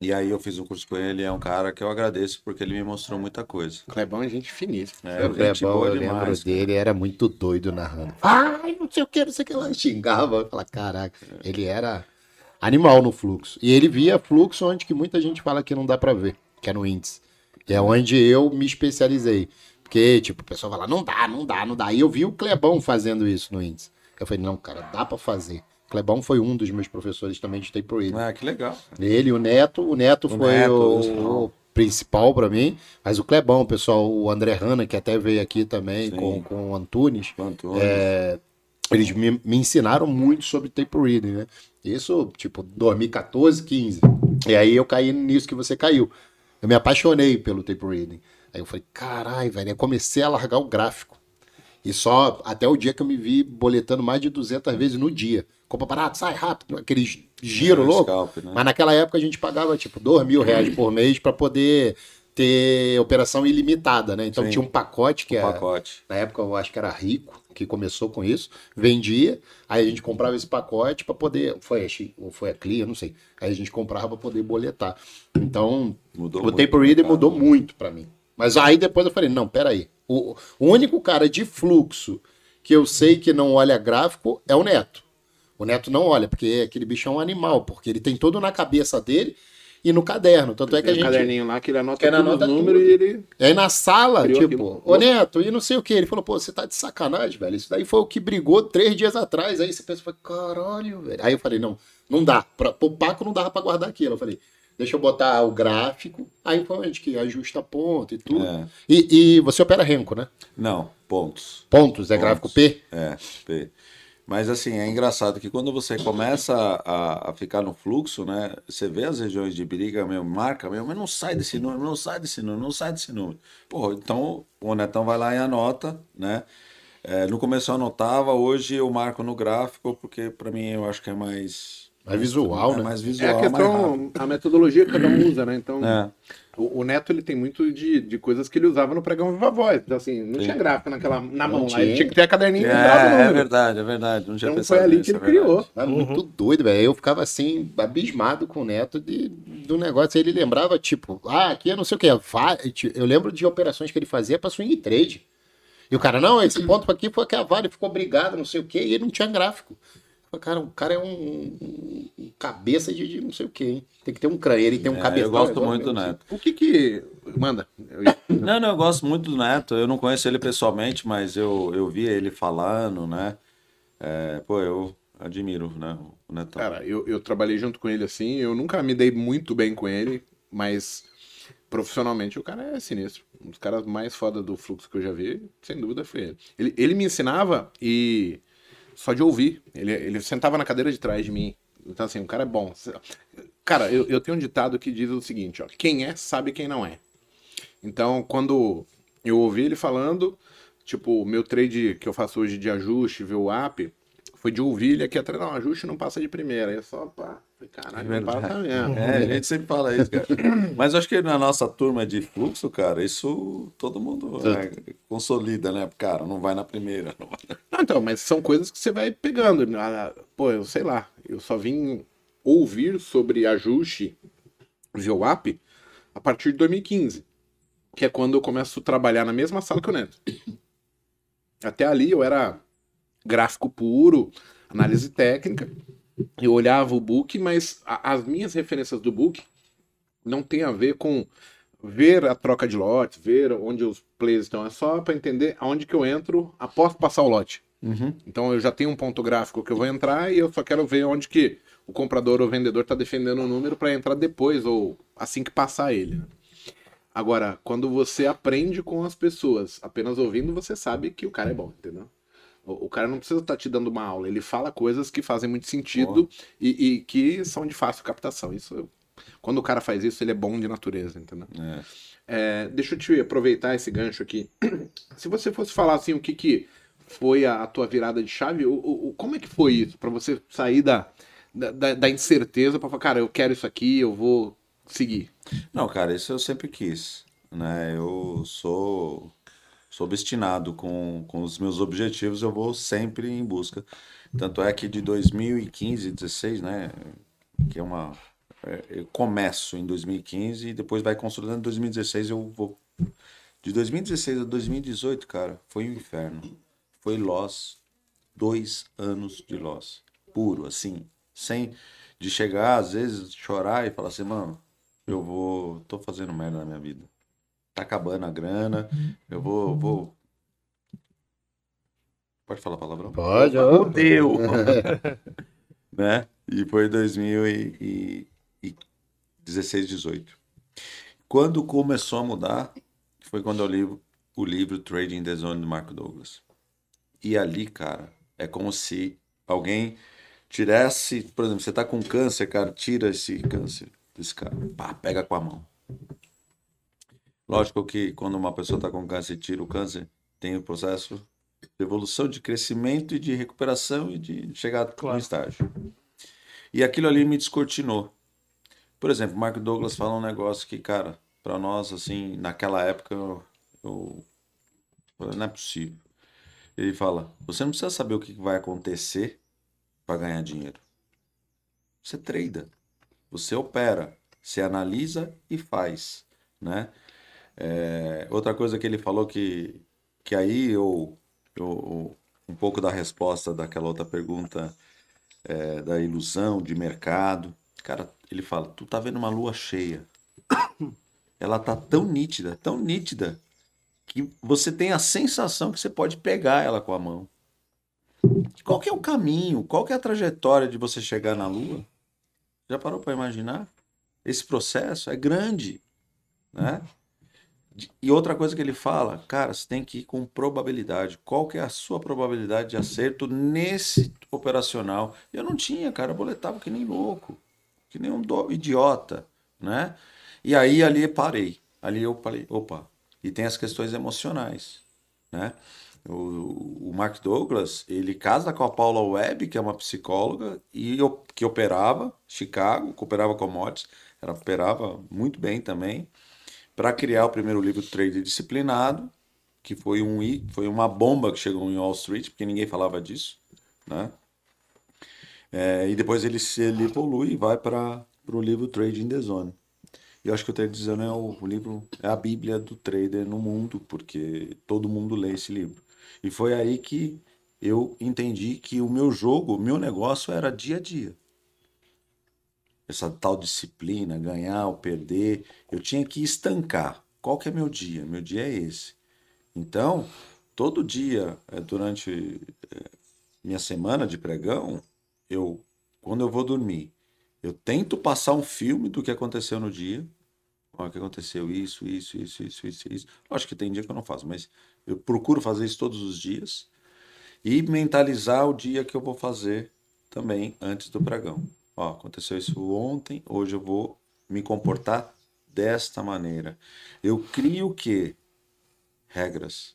e aí eu fiz um curso com ele, é um cara que eu agradeço porque ele me mostrou muita coisa. Clebão é gente finíssima. É, o gente Clebão, eu lembro demais, dele, era muito doido narrando. Ai, não sei o que, não sei o que lá. Xingava. Eu falava, caraca, ele era animal no fluxo. E ele via fluxo onde que muita gente fala que não dá pra ver, que é no índice. Que é onde eu me especializei. Porque, tipo, o pessoal fala, não dá, não dá, não dá. E eu vi o Clebão fazendo isso no índice. Eu falei, não, cara, dá pra fazer. O Clebão foi um dos meus professores também de tape reading. Ah, que legal. Ele, o Neto, o Neto foi Neto, o, o- o principal pra mim, mas o Clebão, pessoal, o André Hanna, que até veio aqui também Sim. com, com o Antunes, O Antônio. É, eles me, me ensinaram muito sobre tape reading, né? Isso, tipo, 2014, 15. E aí eu caí nisso que você caiu. Eu me apaixonei pelo tape reading. Aí eu falei, caralho, velho, eu comecei a largar o gráfico. E só até o dia que eu me vi boletando mais de 200 vezes no dia. Compra barato, sai rápido, aqueles giro É, louco. scalp, né? Mas naquela época a gente pagava tipo 2 mil reais por mês para poder ter operação ilimitada, né? Então Sim. tinha um pacote que o era. pacote. Na época eu acho que era rico, que começou com isso, vendia, aí a gente comprava esse pacote para poder. Foi a, ou foi a Clia, não sei. Aí a gente comprava para poder boletar. Então, Mudou o Tape Reader mudou muito para mim. Mas aí depois eu falei: não, peraí. O, o único cara de fluxo que eu sei que não olha gráfico é o Neto. O Neto não olha, porque aquele bicho é um animal, porque ele tem tudo na cabeça dele e no caderno. Tanto é que a Tem um gente. caderninho lá que ele anota Que ele anota os números tudo. e ele. E aí na sala, Criou tipo, aquilo. ô Neto, e não sei o que. Ele falou, pô, você tá de sacanagem, velho. Isso daí foi o que brigou três dias atrás. Aí você pensa, caralho, velho. Aí eu falei, não, não dá. Pra, pro Paco não dava pra guardar aquilo. Eu falei, deixa eu botar o gráfico. Aí foi onde que ajusta ponto e tudo. É. E, e você opera Renko, né? Não, pontos. Pontos, é Pontos. gráfico P? É, P. Mas assim, é engraçado que quando você começa a, a ficar no fluxo, né? Você vê as regiões de briga mesmo, marca mesmo, mas não sai desse número, não sai desse número, não sai desse número. Pô, então o Netão vai lá e anota, né? É, no começo eu anotava, hoje eu marco no gráfico, porque para mim eu acho que é mais. Mais visual, é né? Mais É visual, a mais rápido. questão, a metodologia que cada um usa, né? Então, É. o, o Neto ele tem muito de, de coisas que ele usava no pregão Viva Voz. Então, assim, não Sim. tinha gráfico naquela, na Não mão lá. tinha. Ele tinha que ter a caderninha É, é verdade, é verdade. Não tinha Então pensado foi ali nisso, que ele é criou. Mas muito doido, velho. Eu ficava assim, abismado com o Neto de, do negócio. Ele lembrava, tipo, ah, aqui eu não sei o que. Eu lembro de operações que ele fazia pra swing trade. E o cara, não, esse ponto aqui foi que a Vale ficou brigada, não sei o que, e ele não tinha gráfico. Cara, o cara é um, um- um cabeça de, de não sei o que, hein? Tem que ter um crânio, ele tem um É, cabeça. eu gosto muito do Neto. O que que... Manda. Eu Não, não, eu gosto muito do Neto. Eu não conheço ele pessoalmente, mas eu, eu via ele falando, né? É, pô, eu admiro, né? O Netão. Cara, eu, eu trabalhei junto com ele assim, eu nunca me dei muito bem com ele, mas profissionalmente o cara é sinistro. Um dos caras mais foda do fluxo que eu já vi, sem dúvida, foi ele. Ele, ele me ensinava e só de ouvir. Ele, ele sentava na cadeira de trás de mim. Então, assim, o cara é bom. Cara, eu, eu tenho um ditado que diz o seguinte, ó. Quem é, sabe quem não é. Então, quando eu ouvi ele falando, tipo, o meu trade que eu faço hoje de ajuste, ver o app, foi de ouvir ele aqui atrás, não, ajuste não passa de primeira. É só, pá, caralho, verdade. passa mesmo. É, a gente sempre fala isso, cara. Mas eu acho que na nossa turma de fluxo, cara, isso todo mundo né, consolida, né? Cara, não vai na primeira. Não vai na... Não, então, mas são coisas que você vai pegando. Ah, Pô, eu sei lá, eu só vim ouvir sobre ajuste via app a partir de 2015, que é quando eu começo a trabalhar na mesma sala que o Neto. Até ali eu era gráfico puro, análise técnica, eu olhava o book, mas a- as minhas referências do book não tem a ver com ver a troca de lotes, ver onde os plays estão, é só para entender aonde que eu entro após passar o lote. Então eu já tenho um ponto gráfico que eu vou entrar e eu só quero ver onde que o comprador ou vendedor está defendendo o número para entrar depois ou assim que passar ele. né? Agora, quando você aprende com as pessoas, apenas ouvindo, você sabe que o cara é bom, entendeu? O, o cara não precisa estar te dando uma aula, ele fala coisas que fazem muito sentido e, e que são de fácil captação. Isso Quando o cara faz isso, ele é bom de natureza, entendeu? É. É, deixa eu te aproveitar esse gancho aqui. Se você fosse falar assim, o que, que foi a, a tua virada de chave, o, o- como é que foi isso? Pra você sair da, da, da- incerteza pra falar, cara, eu quero isso aqui, eu vou seguir. Não, cara, isso eu sempre quis, né? Eu sou, sou obstinado com, com os meus objetivos, eu vou sempre em busca. Tanto é que de 2015, 16, né? Que é uma. é, Eu começo em 2015 e depois vai consolidando. Em 2016 eu vou. De 2016 a 2018, cara, foi um inferno. Foi Loss. Dois anos de Loss. Puro, assim. Sem. De chegar, às vezes, chorar e falar assim, mano, eu vou. tô fazendo merda na minha vida. Tá acabando a grana. Eu vou. vou... Pode falar palavrão? Pode. Fudeu! né? E foi 2016, 18. Quando começou a mudar, foi quando eu li o livro Trading the Zone do Marco Douglas. E ali, cara, é como se alguém tirasse, por exemplo, você tá com câncer, cara, tira esse câncer desse cara, pá, pega com a mão. Lógico que quando uma pessoa tá com câncer e tira o câncer, tem o processo de evolução, de crescimento e de recuperação e de chegar Claro. no estágio. E aquilo ali me descortinou. Por exemplo, Mark Douglas fala um negócio que, cara, para nós, assim, naquela época, eu, eu- não é possível. Ele fala: você não precisa saber o que vai acontecer para ganhar dinheiro. Você trada, você opera, você analisa e faz, né? É, outra coisa que ele falou que, que aí eu, eu um pouco da resposta daquela outra pergunta é, da ilusão de mercado. Cara, ele fala: tu tá vendo uma lua cheia. Ela tá tão nítida, tão nítida, que você tem a sensação que você pode pegar ela com a mão. Qual que é o caminho? Qual que é a trajetória de você chegar na lua? Já parou para imaginar? Esse processo é grande, né? E outra coisa que ele fala, cara, você tem que ir com probabilidade. Qual que é a sua probabilidade de acerto nesse operacional? Eu não tinha, cara, eu boletava que nem louco, que nem um do- idiota, né? E aí ali parei. Ali eu falei, opa, e tem as questões emocionais, né? O, o Mark Douglas, ele casa com a Paula Webb, que é uma psicóloga, e que operava Chicago, que operava commodities, ela operava muito bem também para criar o primeiro livro Trade Disciplinado, que foi, um, foi uma bomba que chegou em Wall Street, porque ninguém falava disso, né? É, e depois ele, se, ele evolui e vai para o livro Trading the Zone. E eu acho que o Trade the Zone é o, o livro, é a bíblia do trader no mundo, porque todo mundo lê esse livro. E foi aí que eu entendi que o meu jogo, o meu negócio era dia a dia essa tal disciplina, ganhar ou perder, eu tinha que estancar. Qual que é meu dia? Meu dia é esse. Então, todo dia, eh, durante eh, minha semana de pregão, eu, quando eu vou dormir, eu tento passar um filme do que aconteceu no dia. Ó, o que aconteceu isso, isso, isso, isso, isso, isso. Acho que tem dia que eu não faço, mas eu procuro fazer isso todos os dias e mentalizar o dia que eu vou fazer também antes do pregão. Ó, aconteceu isso ontem, hoje eu vou me comportar desta maneira. Eu crio o quê? Regras.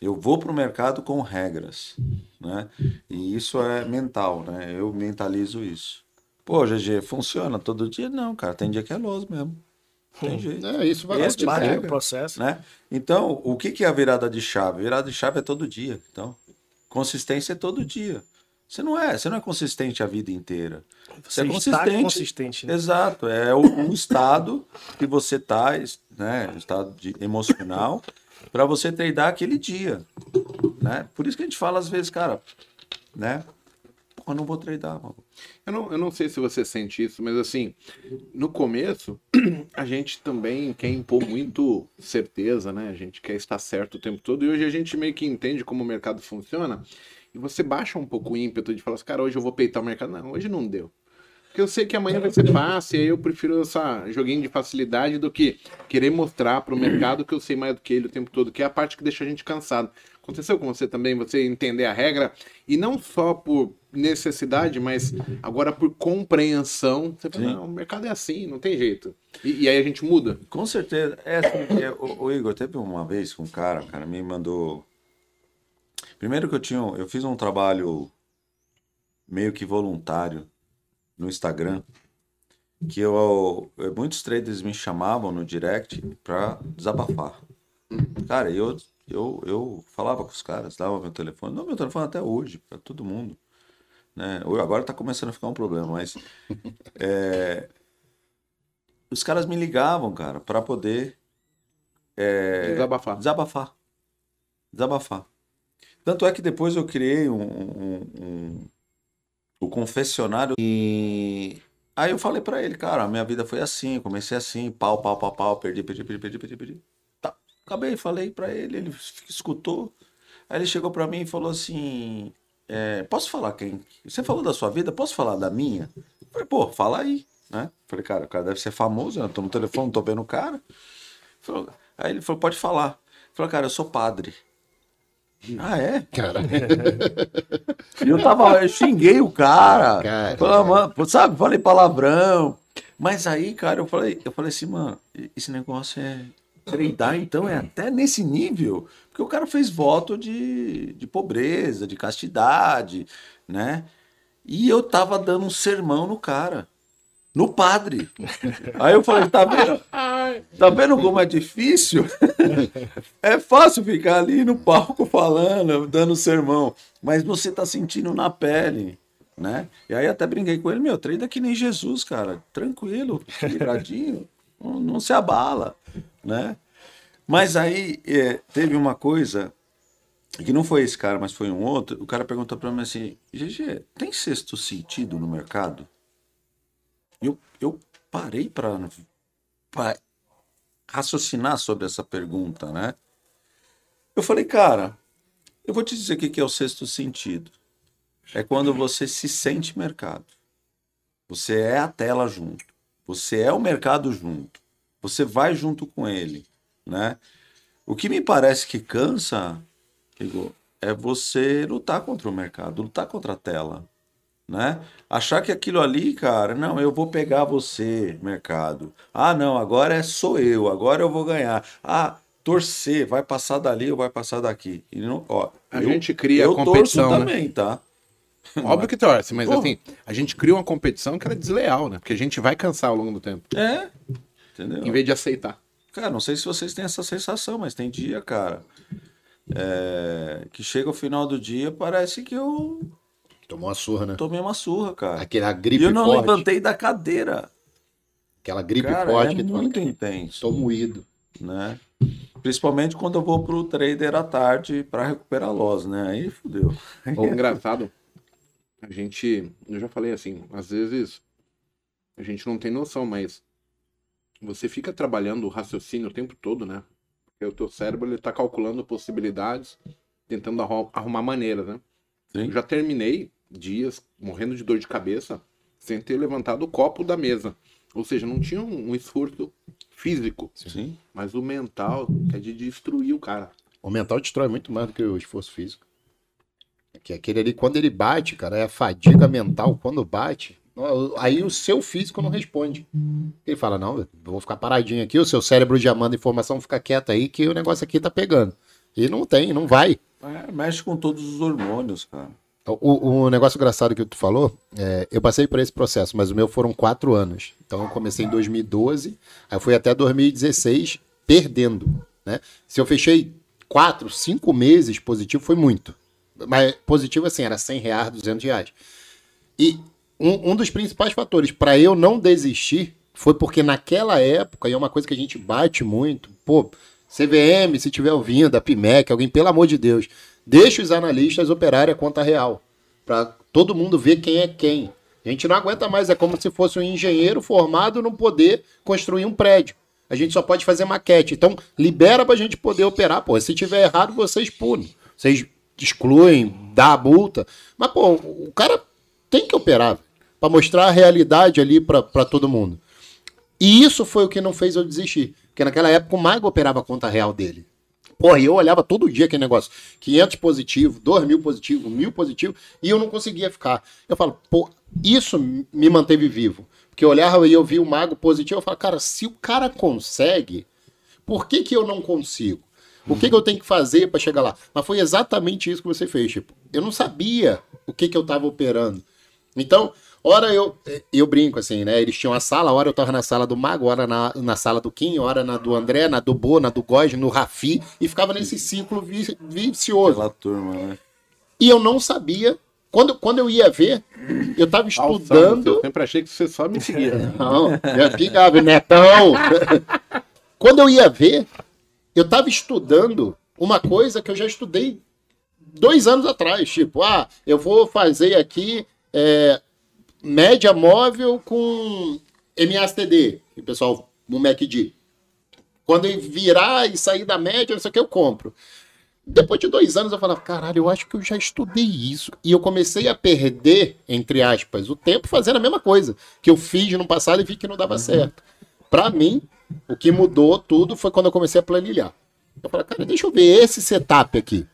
Eu vou para o mercado com regras, né? E isso é mental, né? Eu mentalizo isso. Pô, GG, funciona todo dia? Não, cara, tem dia que é loss mesmo. Tem jeito. É, isso vai Esse. Parte pega. do processo. né? Então, o que, que é a virada de chave? Virada de chave é todo dia. Então, consistência é todo dia. Você não é, você não é consistente a vida inteira. Você, é está consistente. consistente. né? Exato, é o, um estado que você tá, né, estado de- emocional para você treinar aquele dia, né? Por isso que a gente fala às vezes, cara, né? Pô, eu não vou treinar, mano. Eu não, eu não sei se você sente isso, mas assim, no começo, a gente também quer impor muito certeza, né? A gente quer estar certo o tempo todo, e hoje a gente meio que entende como o mercado funciona, e você baixa um pouco o ímpeto de falar assim, cara, hoje eu vou peitar o mercado. Não, hoje não deu. Porque eu sei que amanhã vai ser fácil, e aí eu prefiro essa joguinho de facilidade do que querer mostrar para o mercado que eu sei mais do que ele o tempo todo, que é a parte que deixa a gente cansado. Aconteceu com você também, você entender a regra, e não só por necessidade, mas agora por compreensão. Você fala, Sim. não, o mercado é assim, não tem jeito. E, e aí a gente muda. Com certeza. É assim, é, o, o Igor, teve uma vez com um cara, o cara me mandou. Primeiro que eu tinha. Eu fiz um trabalho meio que voluntário no Instagram. Que eu, eu- muitos traders me chamavam no direct pra desabafar. Cara, eu, eu, eu falava com os caras, dava meu telefone. Não, meu telefone até hoje, pra todo mundo. Né? Agora tá começando a ficar um problema, mas. é, os caras me ligavam, cara, pra poder Desabafar. desabafar. Desabafar. Tanto é que depois eu criei um, um- um- o confessionário e aí eu falei pra ele, cara, a minha vida foi assim, eu comecei assim, pau, pau, pau, pau, perdi, perdi, perdi, perdi, perdi, perdi. Tá, acabei, falei pra ele, ele escutou. Aí ele chegou pra mim e falou assim, é, posso falar quem? Você falou da sua vida, posso falar da minha? Eu falei, pô, fala aí, né? Falei, cara, o cara deve ser famoso, né? Eu tô no telefone, tô vendo o cara. Aí ele falou, pode falar. Falou, cara, eu sou padre. Ah, é? Cara, eu tava, eu xinguei o cara. Cara. Falei, mano, sabe, falei palavrão. Mas aí, cara, eu falei, eu falei assim, mano, esse negócio é treinar, então é até nesse nível. Porque o cara fez voto de, de pobreza, de castidade, né? E eu tava dando um sermão no cara. No padre. Aí eu falei, tá vendo? Tá vendo como é difícil? É fácil ficar ali no palco falando, dando sermão, mas você tá sentindo na pele, né? E aí até brinquei com ele, meu, treina que nem Jesus, cara, tranquilo, equilibradinho, não, não se abala, né? Mas aí é, teve uma coisa que não foi esse cara, mas foi um outro. O cara perguntou pra mim assim: GG, tem sexto sentido no mercado? Eu, eu parei pra raciocinar sobre essa pergunta, né? Eu falei, cara, eu vou te dizer o que que é o sexto sentido. É quando você se sente mercado. Você é a tela junto. Você é o mercado junto. Você vai junto com ele, né? O que me parece que cansa, Igor, é você lutar contra o mercado, lutar contra a tela, né? Achar que aquilo ali, cara, não, eu vou pegar você, mercado. Ah, não, agora é sou eu, agora eu vou ganhar. Ah, torcer, vai passar dali ou vai passar daqui. E não, ó, A eu- gente cria eu a competição, torço né? também, tá? Óbvio que torce, mas Porra. assim, a gente cria uma competição que ela é desleal, né? Porque a gente vai cansar ao longo do tempo, É, entendeu? em vez de aceitar. Cara, não sei se vocês têm essa sensação, mas tem dia, cara, é, que chega o final do dia, parece que eu tomou uma surra, né? tomei uma surra, cara. Aquela E gripe eu não forte. levantei da cadeira. Aquela gripe Cara, forte é que fala, muito "Cara, intenso, Tô moído. né? Principalmente quando eu vou pro trader à tarde para recuperar loss, né? Aí fudeu. Ou engraçado, a gente, eu já falei assim, às vezes a gente não tem noção, mas você fica trabalhando o raciocínio o tempo todo, né? Porque o teu cérebro ele tá calculando possibilidades, tentando arru- arrumar maneiras, né? Sim. Eu já terminei dias morrendo de dor de cabeça sem ter levantado o copo da mesa. Ou seja, não tinha um, um esforço físico, Sim. mas o mental que é de destruir o cara. O mental destrói muito mais do que o esforço físico. Que aquele ali, quando ele bate, cara, é a fadiga mental. Quando bate, aí o seu físico não responde. Ele fala: Não, vou ficar paradinho aqui, o seu cérebro já manda informação, fica quieto aí que o negócio aqui tá pegando. E não tem, não vai. É, mexe com todos os hormônios, cara. O, o negócio engraçado que tu falou, é, eu passei por esse processo, mas o meu foram quatro anos. Então eu comecei em 2012, aí fui até 2016 perdendo. Né? Se eu fechei quatro, cinco meses positivo, foi muito. Mas positivo assim, era 100 reais, 200 reais. E um, um dos principais fatores para eu não desistir foi porque naquela época, e é uma coisa que a gente bate muito, pô, CVM, se tiver ouvindo, a PIMEC, alguém, pelo amor de Deus, deixa os analistas operarem a conta real, para todo mundo ver quem é quem. A gente não aguenta mais, é como se fosse um engenheiro formado não poder construir um prédio. A gente só pode fazer maquete. Então, libera pra gente poder operar. Pô, se tiver errado, vocês punem. Vocês excluem, dá a multa. Mas, pô, o cara tem que operar para mostrar a realidade ali para todo mundo. E isso foi o que não fez eu desistir. Porque naquela época o Mago operava a conta real dele. Porra, eu olhava todo dia aquele negócio. 500 positivo, 2 mil positivo, mil positivo, e eu não conseguia ficar. Eu falo, pô, isso me manteve vivo. Porque eu olhava e eu vi o mago positivo, eu falo, cara, se o cara consegue, por que, que eu não consigo? O que, que eu tenho que fazer para chegar lá? Mas foi exatamente isso que você fez, tipo. Eu não sabia o que, que eu estava operando. Então, hora eu, eu brinco assim, né? Eles tinham a sala, hora eu tava na sala do Mago, hora na, na sala do Kim, hora na do André, na do Bo, na do Góis, no Rafi, e ficava nesse ciclo vi, vicioso. Pela turma, né? E eu não sabia. Quando, quando eu ia ver, eu tava estudando. Eu sempre achei que você só me seguia. Não, eu ficava, Netão. Quando eu ia ver, eu tava estudando uma coisa que eu já estudei dois anos atrás. Tipo, ah, eu vou fazer aqui é, média móvel com MASTD, que o pessoal no MACD. Quando virar e sair da média, não sei o que, eu compro. Depois de dois anos eu falava, caralho, eu acho que eu já estudei isso. E eu comecei a perder, entre aspas, o tempo fazendo a mesma coisa que eu fiz no passado e vi que não dava certo. Pra mim, o que mudou tudo foi quando eu comecei a planilhar. Eu falei, cara, deixa eu ver esse setup aqui.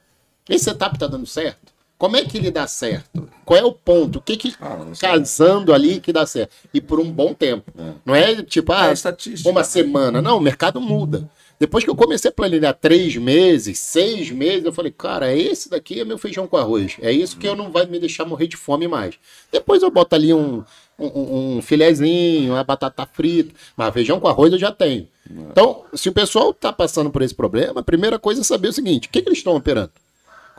Esse setup tá dando certo? Como é que ele dá certo? Qual é o ponto? O que que Ah, casando ali que dá certo? E por um bom tempo. Não é tipo, ah, É uma né? semana. Não, o mercado muda. Depois que eu comecei a planilhar três meses, seis meses, eu falei, cara, esse daqui é meu feijão com arroz. É isso que eu não vai me deixar morrer de fome mais. Depois eu boto ali um, um, um filezinho, uma batata frita. Mas feijão com arroz eu já tenho. Então, se o pessoal tá passando por esse problema, a primeira coisa é saber o seguinte: o que, que eles estão operando?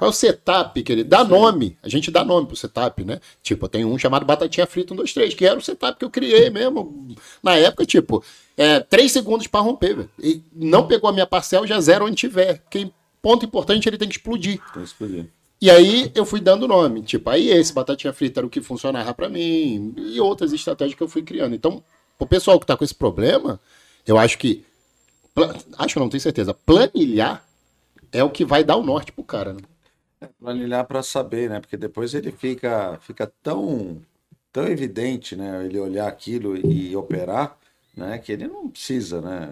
Qual é o setup que ele dá nome? A gente dá nome pro setup, né? Tipo, eu tenho um chamado Batatinha Frita 1, 2, 3, que era o setup que eu criei mesmo. Na época, tipo, é, 3 segundos para romper, velho. E não pegou a minha parcela, já zero onde tiver. Porque ponto importante, ele tem que explodir. Tem que explodir. E aí eu fui dando nome. Tipo, aí esse Batatinha Frita era o que funcionava para mim. E outras estratégias que eu fui criando. Então, o pessoal que tá com esse problema, eu acho que. Acho não, tenho certeza. Planilhar é o que vai dar o norte pro cara, né? Planilhar para saber, né? Porque depois ele fica, fica tão, tão evidente, né? Ele olhar aquilo e operar, né? Que ele não precisa, né?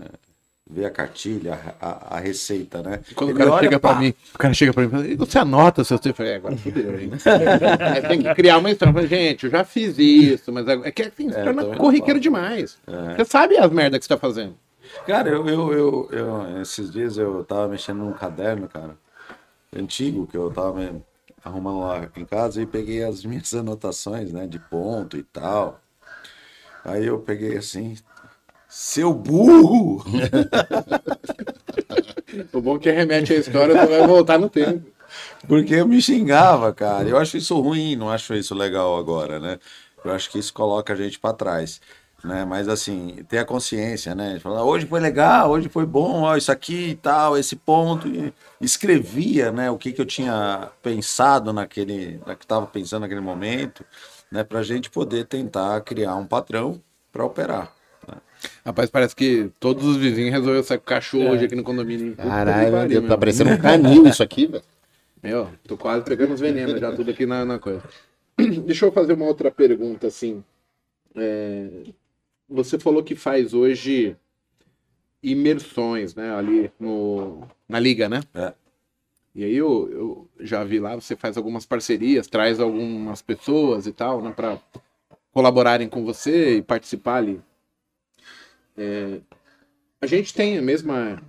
Ver a cartilha, a, a- receita, né? Quando o cara olha, chega pra pá, mim, o cara chega pra mim fala, "E você anota seu tempo? É, agora fudeu, hein? Aí tem que criar uma história. Gente, eu já fiz isso, mas é que assim, se torna também corriqueiro falo. demais. É. Você sabe as merdas que você tá fazendo. Cara, eu, eu, eu, eu- esses dias eu tava mexendo num caderno, cara, antigo, que eu tava arrumando lá em casa e peguei as minhas anotações, né, de ponto e tal. Aí eu peguei assim, seu burro! O bom que remete à história, você vai voltar no tempo. Porque eu me xingava, cara. Eu acho isso ruim, não acho isso legal agora, né? Eu acho que isso coloca a gente pra trás, né? Mas assim, ter a consciência, né? Falar, hoje foi legal, hoje foi bom, ó, isso aqui e tal, esse ponto. E escrevia, né? O que, que eu tinha pensado naquele, na que estava pensando naquele momento, né? Pra gente poder tentar criar um padrão para operar. Rapaz, parece que todos os vizinhos resolveram sair com o cachorro hoje aqui no condomínio. Caralho, meu Deus, tá meu. parecendo um canil isso aqui, velho. Meu, tô quase pegando os venenos já, tudo aqui na, na coisa. Deixa eu fazer uma outra pergunta, assim. É, Você falou que faz hoje imersões, né, ali no, na liga, né? É. E aí eu, eu já vi lá, você faz algumas parcerias, traz algumas pessoas e tal, né, para colaborarem com você e participar ali. É, a gente tem a mesma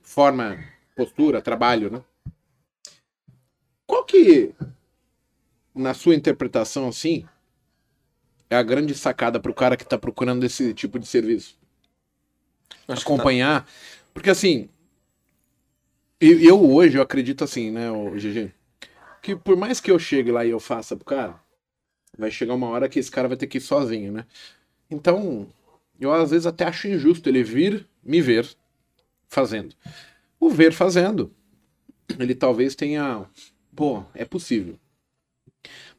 forma, postura, trabalho, né? Qual que, na sua interpretação, assim, é a grande sacada para o cara que está procurando esse tipo de serviço? Acho tá- Acompanhar. Porque, assim, eu, eu hoje, eu acredito assim, né, o GG, que por mais que eu chegue lá e eu faça pro cara, vai chegar uma hora que esse cara vai ter que ir sozinho, né? Então, eu às vezes até acho injusto ele vir me ver fazendo. O ver fazendo, ele talvez tenha. Pô, é possível.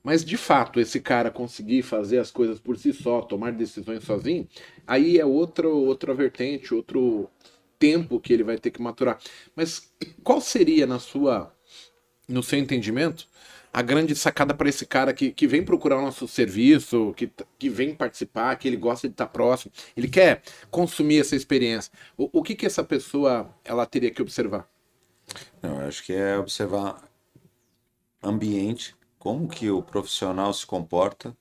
Mas de fato, esse cara conseguir fazer as coisas por si só, tomar decisões sozinho, aí é outro, outra vertente, outro tempo que ele vai ter que maturar. Mas qual seria, na sua, no seu entendimento, a grande sacada para esse cara que, que vem procurar o nosso serviço, que, que vem participar, que ele gosta de estar próximo, ele quer consumir essa experiência. O, o que que essa pessoa ela teria que observar? Não, acho que é observar ambiente, como que o profissional se comporta,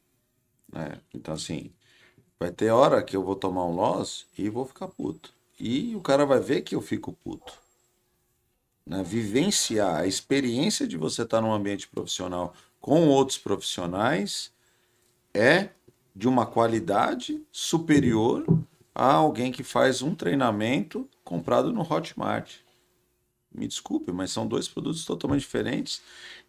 né? Então, assim, vai ter hora que eu vou tomar um loss e vou ficar puto. E o cara vai ver que eu fico puto. Né? Vivenciar a experiência de você estar num ambiente profissional com outros profissionais é de uma qualidade superior a alguém que faz um treinamento comprado no Hotmart. Me desculpe, mas são dois produtos totalmente diferentes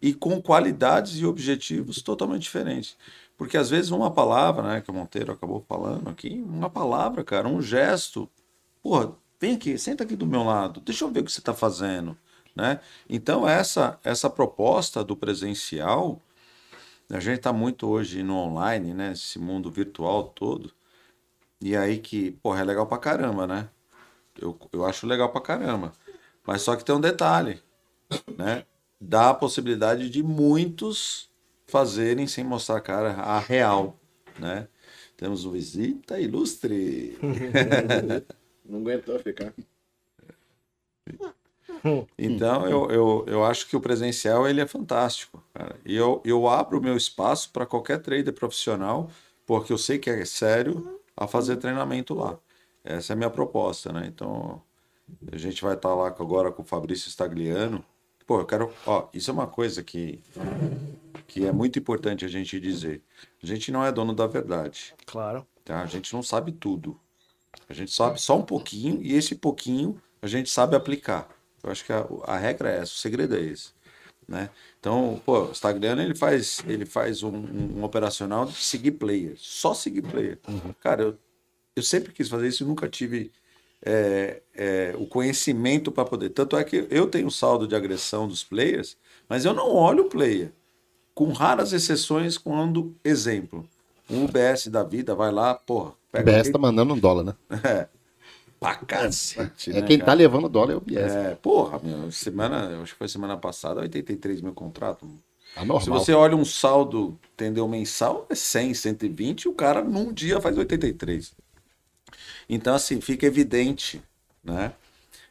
e com qualidades e objetivos totalmente diferentes. Porque às vezes uma palavra, né, que o Monteiro acabou falando aqui, uma palavra, cara, um gesto, porra, vem aqui, senta aqui do meu lado, deixa eu ver o que você está fazendo, né? Então essa essa proposta do presencial, a gente está muito hoje no online, né, esse mundo virtual todo, e aí que, porra, é legal pra caramba, né? Eu, eu acho legal pra caramba. Mas só que tem um detalhe, né? Dá a possibilidade de muitos fazerem sem mostrar a cara a real, né? Temos uma visita ilustre. Não aguentou ficar. Então, eu, eu, eu acho que o presencial ele é fantástico. Cara. E eu, eu abro o meu espaço para qualquer trader profissional, porque eu sei que é sério, a fazer treinamento lá. Essa é a minha proposta, né? Então, a gente vai estar lá agora com o Fabrício Stagliano. Pô, eu quero. Ó, isso é uma coisa que, que é muito importante a gente dizer. A gente não é dono da verdade. Claro. Tá? A gente não sabe tudo. A gente sabe só um pouquinho e esse pouquinho a gente sabe aplicar. Eu acho que a, a regra é essa, o segredo é esse. Né? Então, pô, o Stagliano ele faz, ele faz um, um, um operacional de seguir player, só seguir player. Cara, eu, eu sempre quis fazer isso e nunca tive é, é, o conhecimento para poder. Tanto é que eu tenho saldo de agressão dos players, mas eu não olho o player. Com raras exceções, quando, exemplo, um UBS da vida vai lá, porra. O Pega BS tá mandando um dólar, né? É. Pra cacete. É né, quem tá cara? levando o dólar é o BS. É, porra, semana, acho que foi semana passada, 83 mil contrato. Tá Se você olha um saldo, entendeu, mensal, é 100, 120, e o cara num dia faz 83. Então, assim, fica evidente, né,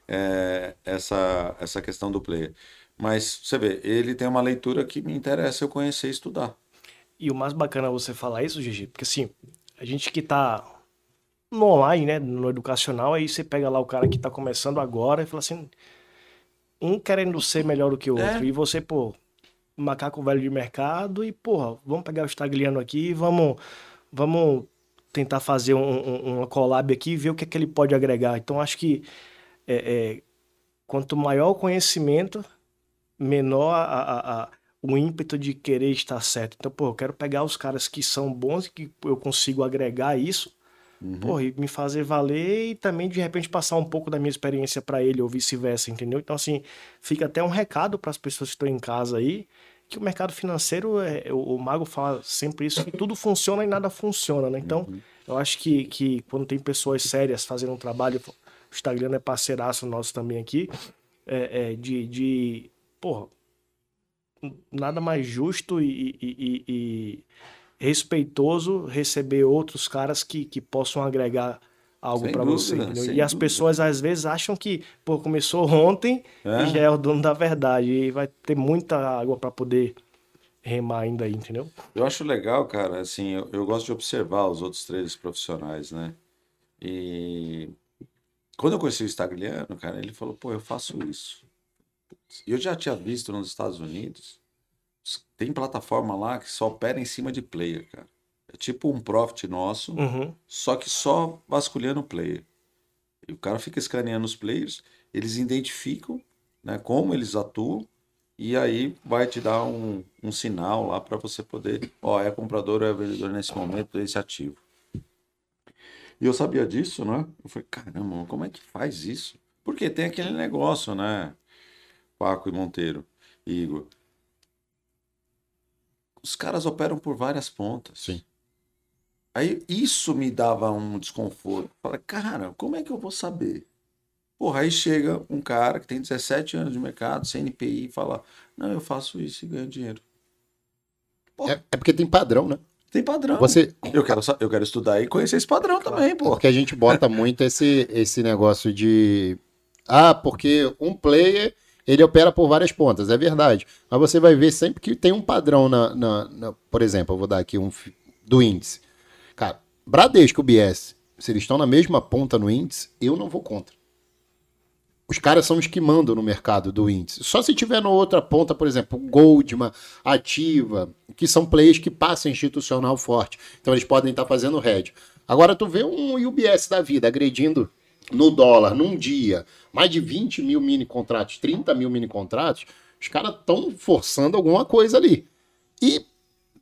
é, essa, essa questão do player. Mas, você vê, ele tem uma leitura que me interessa eu conhecer e estudar. E o mais bacana é você falar isso, Gigi, porque assim, a gente que tá no online, né, no educacional, aí você pega lá o cara que tá começando agora e fala assim, um querendo ser melhor do que o outro, É. e você, pô, macaco velho de mercado e, porra, vamos pegar o Stagliano aqui vamos, vamos tentar fazer um, um- uma collab aqui e ver o que é que ele pode agregar. Então, acho que é, é, quanto maior o conhecimento, menor a, a- a- o ímpeto de querer estar certo. Então, pô, eu quero pegar os caras que são bons e que eu consigo agregar isso, pô, e me fazer valer e também, de repente, passar um pouco da minha experiência para ele ou vice-versa, entendeu? Então, assim, fica até um recado para as pessoas que estão em casa aí, que o mercado financeiro, é, o, o Mago fala sempre isso, que tudo funciona e nada funciona, né? Então, eu acho que, que quando tem pessoas sérias fazendo um trabalho, o Instagram é parceiraço nosso também aqui, é, é, de, de, porra, nada mais justo e, e- e- e respeitoso receber outros caras que, que possam agregar algo para você. E as dúvida. pessoas às vezes acham que, pô, começou ontem É. e já é o dono da verdade. E vai ter muita água para poder remar ainda aí, entendeu? Eu acho legal, cara, assim, eu, eu gosto de observar os outros traders profissionais, né? E quando eu conheci o Stagliano, cara, ele falou, pô, eu faço isso. E eu já tinha visto nos Estados Unidos, tem plataforma lá que só opera em cima de player, cara. É tipo um profit nosso, Uhum. só que só vasculhando o player. E o cara fica escaneando os players, eles identificam né, como eles atuam, e aí vai te dar um, um sinal lá para você poder, ó, é comprador ou é vendedor nesse momento desse ativo. E eu sabia disso, né? Eu falei, caramba, como é que faz isso? Porque tem aquele negócio, né? Paco e Monteiro, e Igor. Os caras operam por várias pontas. Sim. Aí isso me dava um desconforto. Falei, cara, como é que eu vou saber? Porra, aí chega um cara que tem 17 anos de mercado, CNPI, e fala: Não, eu faço isso e ganho dinheiro. É, é porque tem padrão, né? Tem padrão. Você, Eu quero, eu quero estudar e conhecer esse padrão também, É pô. porque a gente bota muito esse, esse negócio de. Ah, porque um player ele opera por várias pontas, é verdade. Mas você vai ver sempre que tem um padrão na. na- na- por exemplo, eu vou dar aqui um do índice. Cara, Bradesco e BS, se eles estão na mesma ponta no índice, eu não vou contra. Os caras são os que mandam no mercado do índice. Só se tiver na outra ponta, por exemplo, Goldman, Ativa, que são players que passam institucional forte. Então eles podem estar fazendo hedge. Agora tu vê um UBS da vida agredindo no dólar num dia mais de 20 mil mini contratos, 30 mil mini contratos, os caras estão forçando alguma coisa ali. E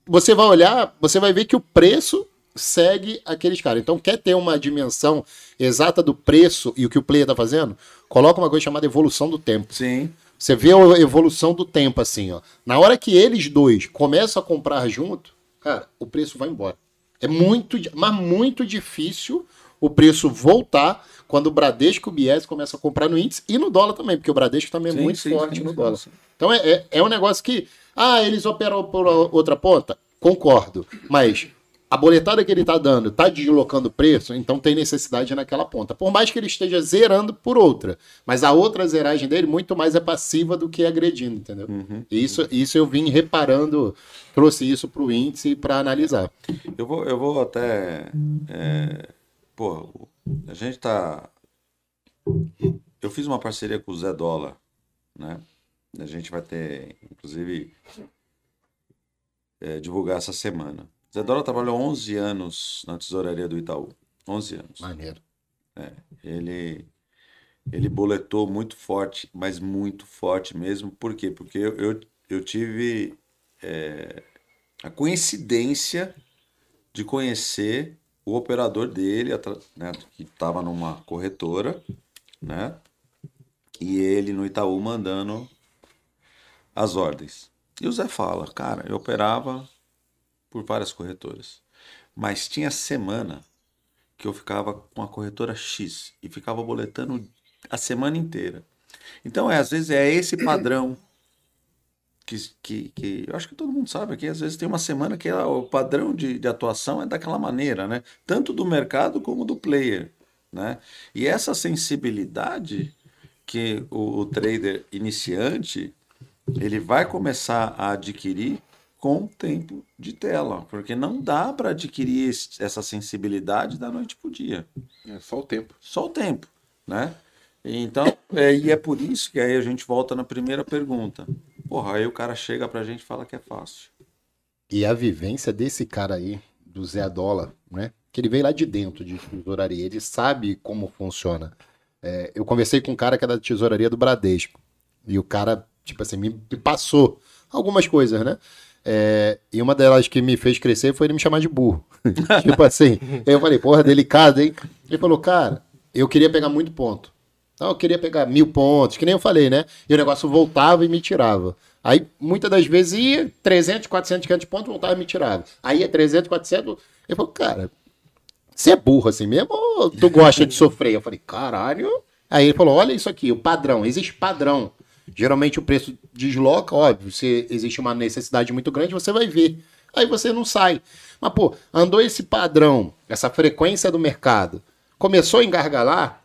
você vai olhar, você vai ver que o preço segue aqueles caras. Então, quer ter uma dimensão exata do preço e o que o player está fazendo? Coloca uma coisa chamada evolução do tempo. Sim. Você vê a evolução do tempo assim, ó. Na hora que eles dois começam a comprar junto, cara, o preço vai embora. É muito, mas muito difícil o preço voltar quando o Bradesco e o Bies começam a comprar no índice e no dólar também, porque o Bradesco também é Sim, muito sim, forte sim, no dólar. Então é, é, é um negócio que, ah, eles operam por outra ponta? Concordo. Mas a boletada que ele está dando está deslocando o preço, então tem necessidade naquela ponta. Por mais que ele esteja zerando por outra. Mas a outra zeragem dele muito mais é passiva do que agredindo, entendeu? E Isso, isso eu vim reparando, trouxe isso para o índice para analisar. Eu vou, eu vou até. É, pô, a gente tá. Eu fiz uma parceria com o Zé Dólar, né? A gente vai ter, inclusive, é, divulgar essa semana. Zé Dólar trabalhou 11 anos na tesouraria do Itaú. 11 anos. Maneiro. Ele, ele boletou muito forte, mas muito forte mesmo. Por quê? Porque eu, eu, eu tive é, a coincidência de conhecer o operador dele, né, que estava numa corretora, né? E ele no Itaú mandando as ordens. E o Zé fala, cara, eu operava por várias corretoras, mas tinha semana que eu ficava com a corretora X e ficava boletando a semana inteira. Então, é, às vezes é esse padrão que, que, que eu acho que todo mundo sabe aqui, às vezes tem uma semana que a- o padrão de, de atuação é daquela maneira, né? Tanto do mercado como do player, né? E essa sensibilidade que o, o trader iniciante ele vai começar a adquirir com o tempo de tela, porque não dá para adquirir esse- essa sensibilidade da noite para o dia É só o tempo. só o tempo, né? Então, é, e é por isso que aí a gente volta na primeira pergunta. Porra, aí o cara chega pra gente e fala que é fácil. E a vivência desse cara aí, do Zé Dólar, né? Que ele veio lá de dentro de tesouraria, ele sabe como funciona. É, eu conversei com um cara que é da tesouraria do Bradesco. E o cara, tipo assim, me, me passou algumas coisas, né? É, e uma delas que me fez crescer foi ele me chamar de burro. tipo assim, eu falei, porra, delicado, hein? Ele falou, cara, eu queria pegar muito ponto. Então eu queria pegar mil pontos, que nem eu falei, né? E o negócio voltava e me tirava. Aí, muitas das vezes ia 300, 400, 500 pontos, voltava e me tirava. Aí ia 300, 400. Ele falou, cara, você é burro assim mesmo ou tu gosta de sofrer? Eu falei, caralho. Aí ele falou, olha isso aqui, o padrão, existe padrão. Geralmente o preço desloca, óbvio, se existe uma necessidade muito grande, você vai ver. Aí você não sai. Mas, pô, andou esse padrão, essa frequência do mercado, começou a engargalar,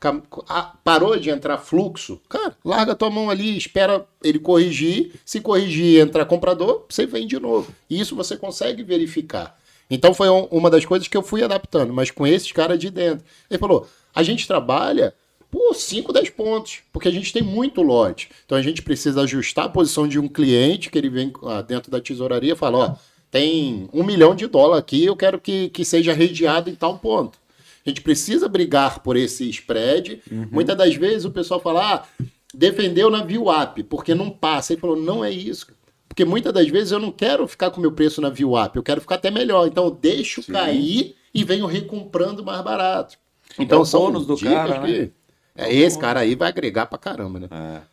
parou de entrar fluxo, cara, larga tua mão ali, espera ele corrigir. Se corrigir e entrar comprador, você vem de novo. E isso você consegue verificar. Então foi um- uma das coisas que eu fui adaptando, mas com esses caras de dentro. Ele falou: a gente trabalha por 5, 10 pontos, porque a gente tem muito lote. Então a gente precisa ajustar a posição de um cliente que ele vem ah, dentro da tesouraria e fala: ó, tem um milhão de dólar aqui, eu quero que, que seja redeado em tal ponto. A gente precisa brigar por esse spread. Muitas das vezes o pessoal fala, ah, defendeu na VWAP, porque não passa. Ele falou, não é isso. Porque muitas das vezes eu não quero ficar com o meu preço na VWAP, eu quero ficar até melhor. Então eu deixo cair e venho recomprando mais barato. Então É o são do cara, né? que- É, esse cara aí vai agregar pra caramba, né?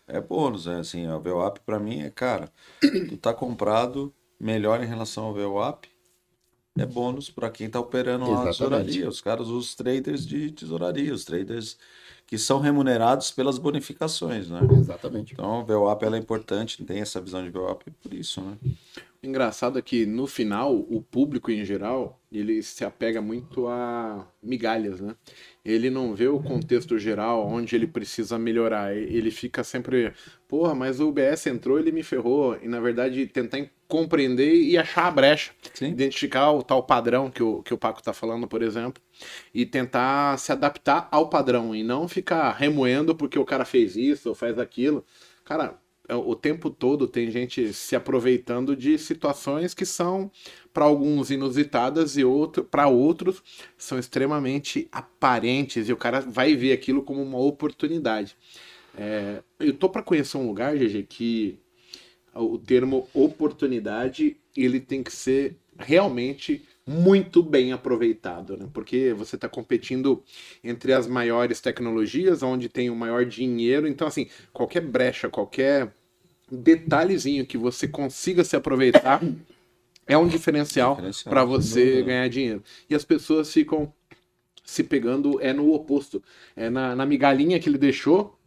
É, é bônus, é assim, a VWAP pra mim é, cara, tu tá comprado melhor em relação ao VWAP, é bônus pra quem tá operando lá na tesouraria. Os caras, os traders de tesouraria, os traders que são remunerados pelas bonificações, né? Exatamente. Então, a VWAP ela é importante, tem essa visão de VWAP por isso, né? Engraçado é que no final, o público em geral, ele se apega muito a migalhas, né? Ele não vê o contexto geral, onde ele precisa melhorar. Ele fica sempre, porra, mas o UBS entrou, ele me ferrou. E na verdade, tentar compreender e achar a brecha. Sim. Identificar o tal padrão que o, que o Paco tá falando, por exemplo. E tentar se adaptar ao padrão. E não ficar remoendo porque o cara fez isso ou faz aquilo. Cara, é, o tempo todo tem gente se aproveitando de situações que são para alguns inusitadas e outro, para outros são extremamente aparentes e o cara vai ver aquilo como uma oportunidade. É, eu tô para conhecer um lugar, GG, que o termo oportunidade ele tem que ser realmente muito bem aproveitado, né? Porque você está competindo entre as maiores tecnologias, onde tem o maior dinheiro. Então, assim, qualquer brecha, qualquer detalhezinho que você consiga se aproveitar é um diferencial, Diferencial, para você dúvida. ganhar dinheiro. E as pessoas ficam se pegando é no oposto, é na, na migalhinha que ele deixou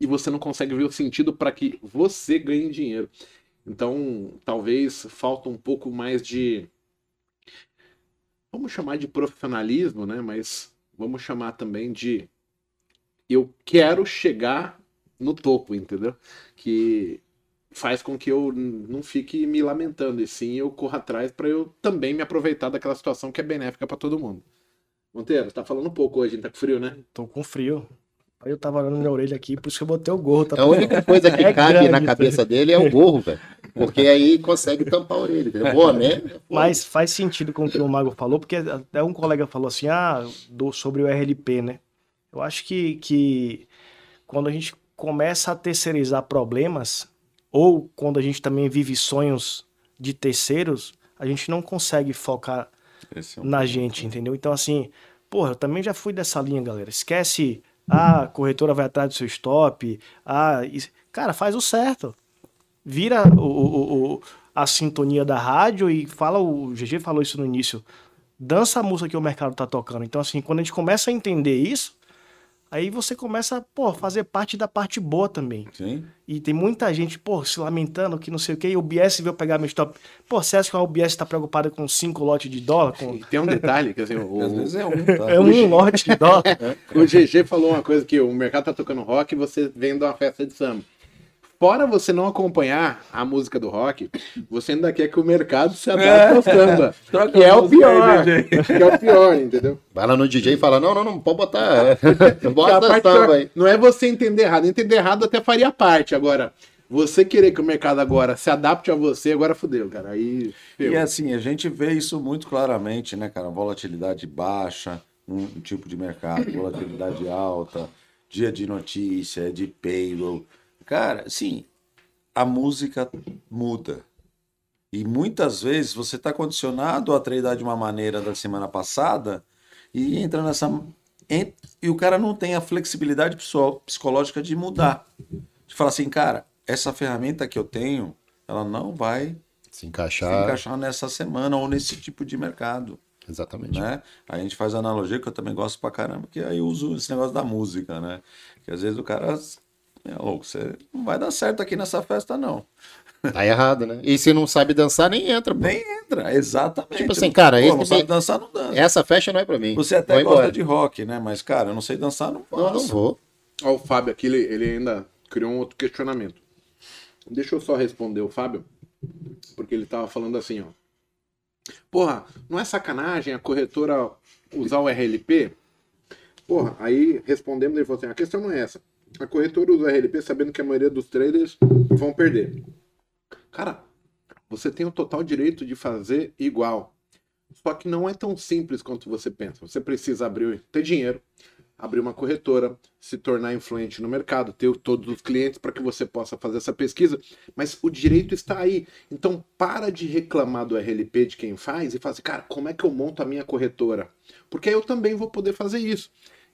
e você não consegue ver o sentido para que você ganhe dinheiro. Então, talvez falta um pouco mais de vamos chamar de profissionalismo, né? Mas vamos chamar também de eu quero chegar no topo, entendeu? Que faz com que eu não fique me lamentando, e sim eu corra atrás para eu também me aproveitar daquela situação que é benéfica para todo mundo. Monteiro, tá falando um pouco hoje, tá com frio, né? Tô com frio. Aí eu tava olhando minha orelha aqui, por isso que eu botei o gorro. Tá A única coisa que É cabe grande, na tá? cabeça dele é o gorro, velho. Porque aí consegue tampar a orelha, entendeu? Boné. Mas faz sentido com o que o Mago falou, porque até um colega falou assim, ah, do, sobre o RLP, né? Eu acho que, que quando a gente começa a terceirizar problemas, ou quando a gente também vive sonhos de terceiros, a gente não consegue focar é um na ponto. gente, entendeu? Então, assim, porra, eu também já fui dessa linha, galera. Esquece, ah, a corretora vai atrás do seu stop, ah, isso- cara, faz o certo. Vira o, o- o- a sintonia da rádio e fala, o GG falou isso no início, dança a música que o mercado tá tocando. Então, assim, quando a gente começa a entender isso, aí você começa, pô, fazer parte da parte boa também. Sim. E tem muita gente, pô, se lamentando que não sei o que, e o BS veio pegar meu stop. Pô, você acha que a UBS tá preocupada com cinco lotes de dólar? Com... E tem um detalhe, que assim, o, Às vezes é um, tá? É um lote de dólar. O GG falou uma coisa que o mercado tá tocando rock e você vem de uma festa de samba. Fora você não acompanhar a música do rock, você ainda quer que o mercado se adapte ao samba. Que é a o pior. aí, DJ. Que é o pior, entendeu? Vai lá no DJ e fala: não, não, não, pode botar. A Bota samba aí. não é você entender errado. Entender errado até faria parte. Agora, você querer que o mercado agora se adapte a você, agora fudeu, cara. Aí. E assim, a gente vê isso muito claramente, né, cara? Volatilidade baixa, um tipo de mercado, volatilidade alta, dia de notícia, de payroll. Cara, sim, a música muda. E muitas vezes você está condicionado a treinar de uma maneira da semana passada e entra nessa. E o cara não tem a flexibilidade psico- psicológica de mudar. De falar assim, cara, essa ferramenta que eu tenho, ela não vai Se se encaixar. encaixar nessa semana ou nesse tipo de mercado, Exatamente. né? A gente faz a analogia que eu também gosto pra caramba, que aí eu uso esse negócio da música, né? Que às vezes o cara é louco, você não vai dar certo aqui nessa festa não. Tá errado, né? E se não sabe dançar, nem entra. pô. Nem entra, exatamente. Tipo assim, cara, Pô, não sabe me- dançar, não dança. Essa festa não é pra mim. Você até Vou gosta embora. de rock, né? Mas, cara, eu não sei dançar, não Não, não posso. vou. Ó, o Fábio aqui, ele, ele ainda criou um outro questionamento. Deixa eu só responder o Fábio, porque ele tava falando assim, ó. Porra, não é sacanagem a corretora usar o RLP? Porra, aí respondemos, ele falou assim, a questão não é essa. A corretora usa RLP sabendo que a maioria dos traders vão perder. Cara, você tem o total direito de fazer igual. Só que não é tão simples quanto você pensa. Você precisa abrir, ter dinheiro, abrir uma corretora, se tornar influente no mercado, ter todos os clientes para que você possa fazer essa pesquisa, mas o direito está aí. Então para de reclamar do RLP de quem faz e fala assim, cara, como é que eu monto a minha corretora? Porque eu também vou poder fazer isso.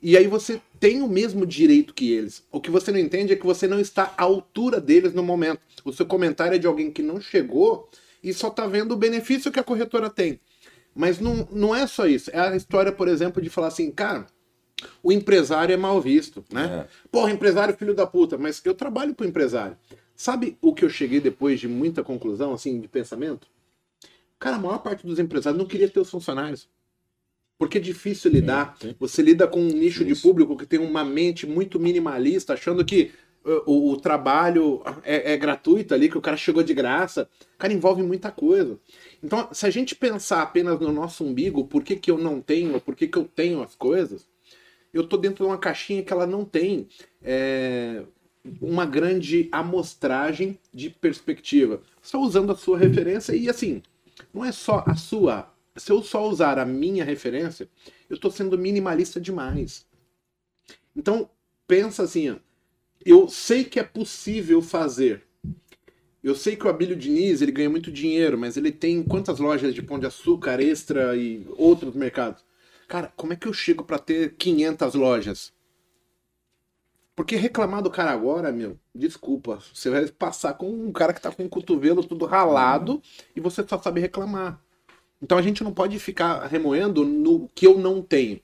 E aí você tem o mesmo direito que eles. O que você não entende é que você não está à altura deles no momento. O seu comentário é de alguém que não chegou e só está vendo o benefício que a corretora tem. Mas não, não é só isso. É a história, por exemplo, de falar assim, cara, o empresário é mal visto, né? É. Porra, empresário filho da puta, mas eu trabalho pro empresário. Sabe o que eu cheguei depois de muita conclusão, assim, de pensamento? Cara, a maior parte dos empresários não queria ter os funcionários. Porque é difícil lidar. sim. Você lida com um nicho de Isso. público que tem uma mente muito minimalista, achando que uh, o, o trabalho é, é gratuito ali, que o cara chegou de graça. Cara, envolve muita coisa. Então, se a gente pensar apenas no nosso umbigo, por que, que eu não tenho, por que, que eu tenho as coisas, eu tô dentro de uma caixinha que ela não tem é, uma grande amostragem de perspectiva. Só usando a sua referência e assim, não é só a sua. Se eu só usar a minha referência, eu tô sendo minimalista demais. Então, pensa assim, eu sei que é possível fazer. Eu sei que o Abílio Diniz, ele ganha muito dinheiro, mas ele tem quantas lojas de pão de açúcar, extra e outros mercados? Cara, como é que eu chego para ter 500 lojas? Porque reclamar do cara agora, meu, desculpa, você vai passar com um cara que tá com o cotovelo tudo ralado e você só sabe reclamar. Então a gente não pode ficar remoendo no que eu não tenho.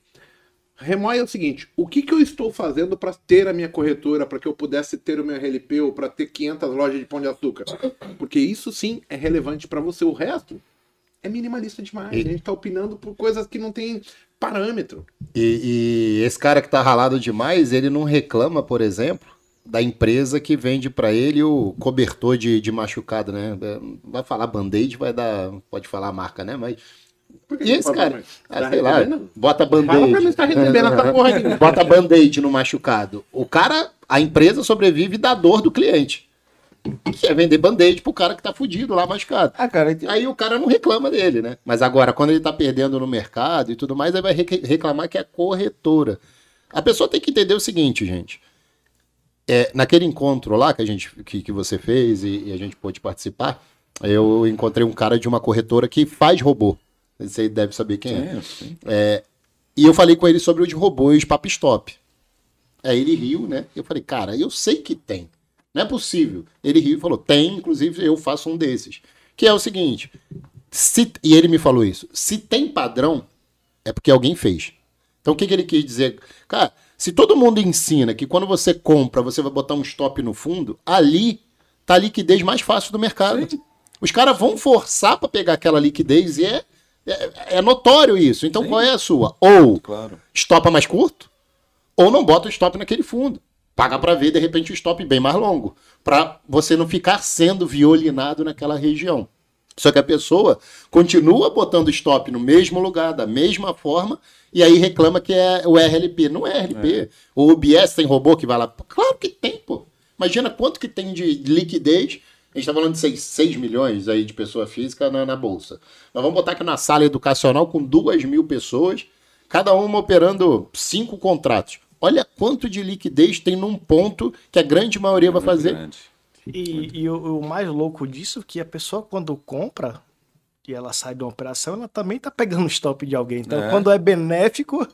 Remoe é o seguinte: o que, que eu estou fazendo para ter a minha corretora, para que eu pudesse ter o meu RLP ou para ter 500 lojas de pão de açúcar? Porque isso sim é relevante para você. O resto é minimalista demais. E- A gente está opinando por coisas que não tem parâmetro. E, e esse cara que tá ralado demais, ele não reclama, por exemplo, da empresa que vende pra ele o cobertor de, de machucado, né? É, Vai falar band-aid, vai dar. Pode falar a marca, né? Mas. Por que E esse cara? Ah, Tá sei lá, bota Fala pra mim se tá band-aid. porra aqui. Bota band-aid no machucado. O cara, a empresa sobrevive da dor do cliente. Que é vender band-aid pro cara que tá fudido lá machucado. Ah, cara, Aí o cara não reclama dele, né? Mas agora, quando ele tá perdendo no mercado e tudo mais, aí vai re- reclamar que é corretora. A pessoa tem que entender o seguinte, gente. É, naquele encontro lá que, a gente, que, que você fez e, e a gente pôde participar, eu encontrei um cara de uma corretora que faz robô. Você deve saber quem é. sim. E eu falei com ele sobre os robôs Pap Stop. Aí ele riu, né? Eu falei, cara, eu sei que tem. Não é possível. Ele riu e falou, tem, inclusive eu faço um desses. Que é o seguinte, se, e ele me falou isso, se tem padrão, é porque alguém fez. Então o que, que ele quis dizer? Cara, se todo mundo ensina que quando você compra, você vai botar um stop no fundo, ali tá a liquidez mais fácil do mercado. Os caras vão forçar para pegar aquela liquidez e é, é, é notório isso. Então Sim. qual é a sua? Ou Claro. estopa mais curto, ou não bota o stop naquele fundo. Paga para ver, de repente, o stop bem mais longo. Para você não ficar sendo violinado naquela região. Só que a pessoa continua botando stop no mesmo lugar, da mesma forma, e aí reclama que é o RLP. Não é RLP. O UBS tem robô que vai lá. Claro que tem, pô. Imagina quanto que tem de liquidez. A gente está falando de 6, 6 milhões aí de pessoa física na, na Bolsa. Nós vamos botar aqui na sala educacional com 2 mil pessoas, cada uma operando cinco contratos. Olha quanto de liquidez tem num ponto que a grande maioria vai Muito fazer. grande. E, e o, o mais louco disso é que a pessoa, quando compra e ela sai de uma operação, ela também tá pegando o stop de alguém. Então, É. quando é benéfico,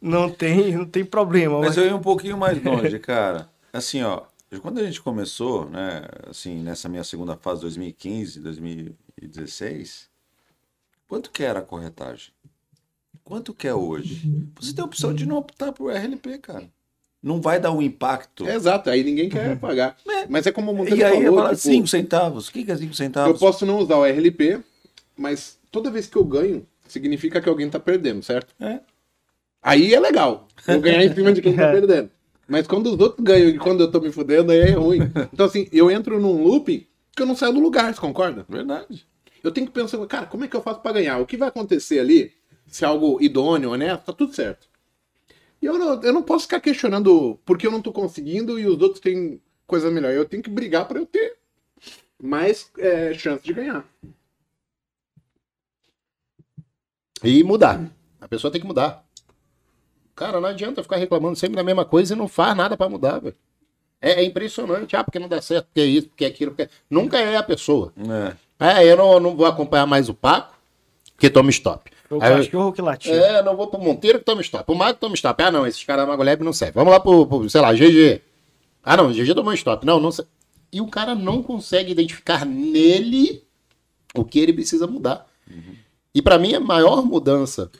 não tem, não tem problema. Mas Mas, eu ia um pouquinho mais longe, cara. Assim, ó, quando a gente começou, né, assim, nessa minha segunda fase, 2015, 2016, quanto que era a corretagem? Quanto que é hoje? Você tem a opção de não optar por RLP, cara. Não vai dar um impacto. É exato, aí ninguém quer pagar. Mas é como o Monteiro E aí eu falou, falo, tipo, 5 centavos. O que que é 5 eu centavos? posso não usar o RLP, mas toda vez que eu ganho, significa que alguém tá perdendo, certo? É. Aí é legal. Eu ganhar em cima de quem tá É. perdendo. Mas quando os outros ganham e quando eu tô me fudendo, aí é ruim. Então, assim, eu entro num loop que eu não saio do lugar, você concorda? Verdade. Eu tenho que pensar, cara, como é que eu faço pra ganhar? O que vai acontecer ali? Se é algo idôneo, honesto, tá tudo certo. E eu não, eu não posso ficar questionando porque eu não tô conseguindo e os outros têm coisa melhor. Eu tenho que brigar pra eu ter mais é, chance de ganhar. E mudar. A pessoa tem que mudar. Cara, não adianta ficar reclamando sempre da mesma coisa e não faz nada pra mudar, velho. É, é impressionante. Ah, porque não dá certo, porque é isso, porque é aquilo. Porque... Nunca é a pessoa. É. É, eu não, não vou acompanhar mais o Paco, que toma stop. O Aí eu- cachorro que latiu. É, não vou pro Monteiro que toma stop. O Mago toma stop. Ah, não, esses caras Magoleb não servem. Vamos lá pro, pro, sei lá, GG. Ah, não, GG tomou stop. Não, não sei. E o cara não consegue identificar nele o que ele precisa mudar. E pra mim, a maior mudança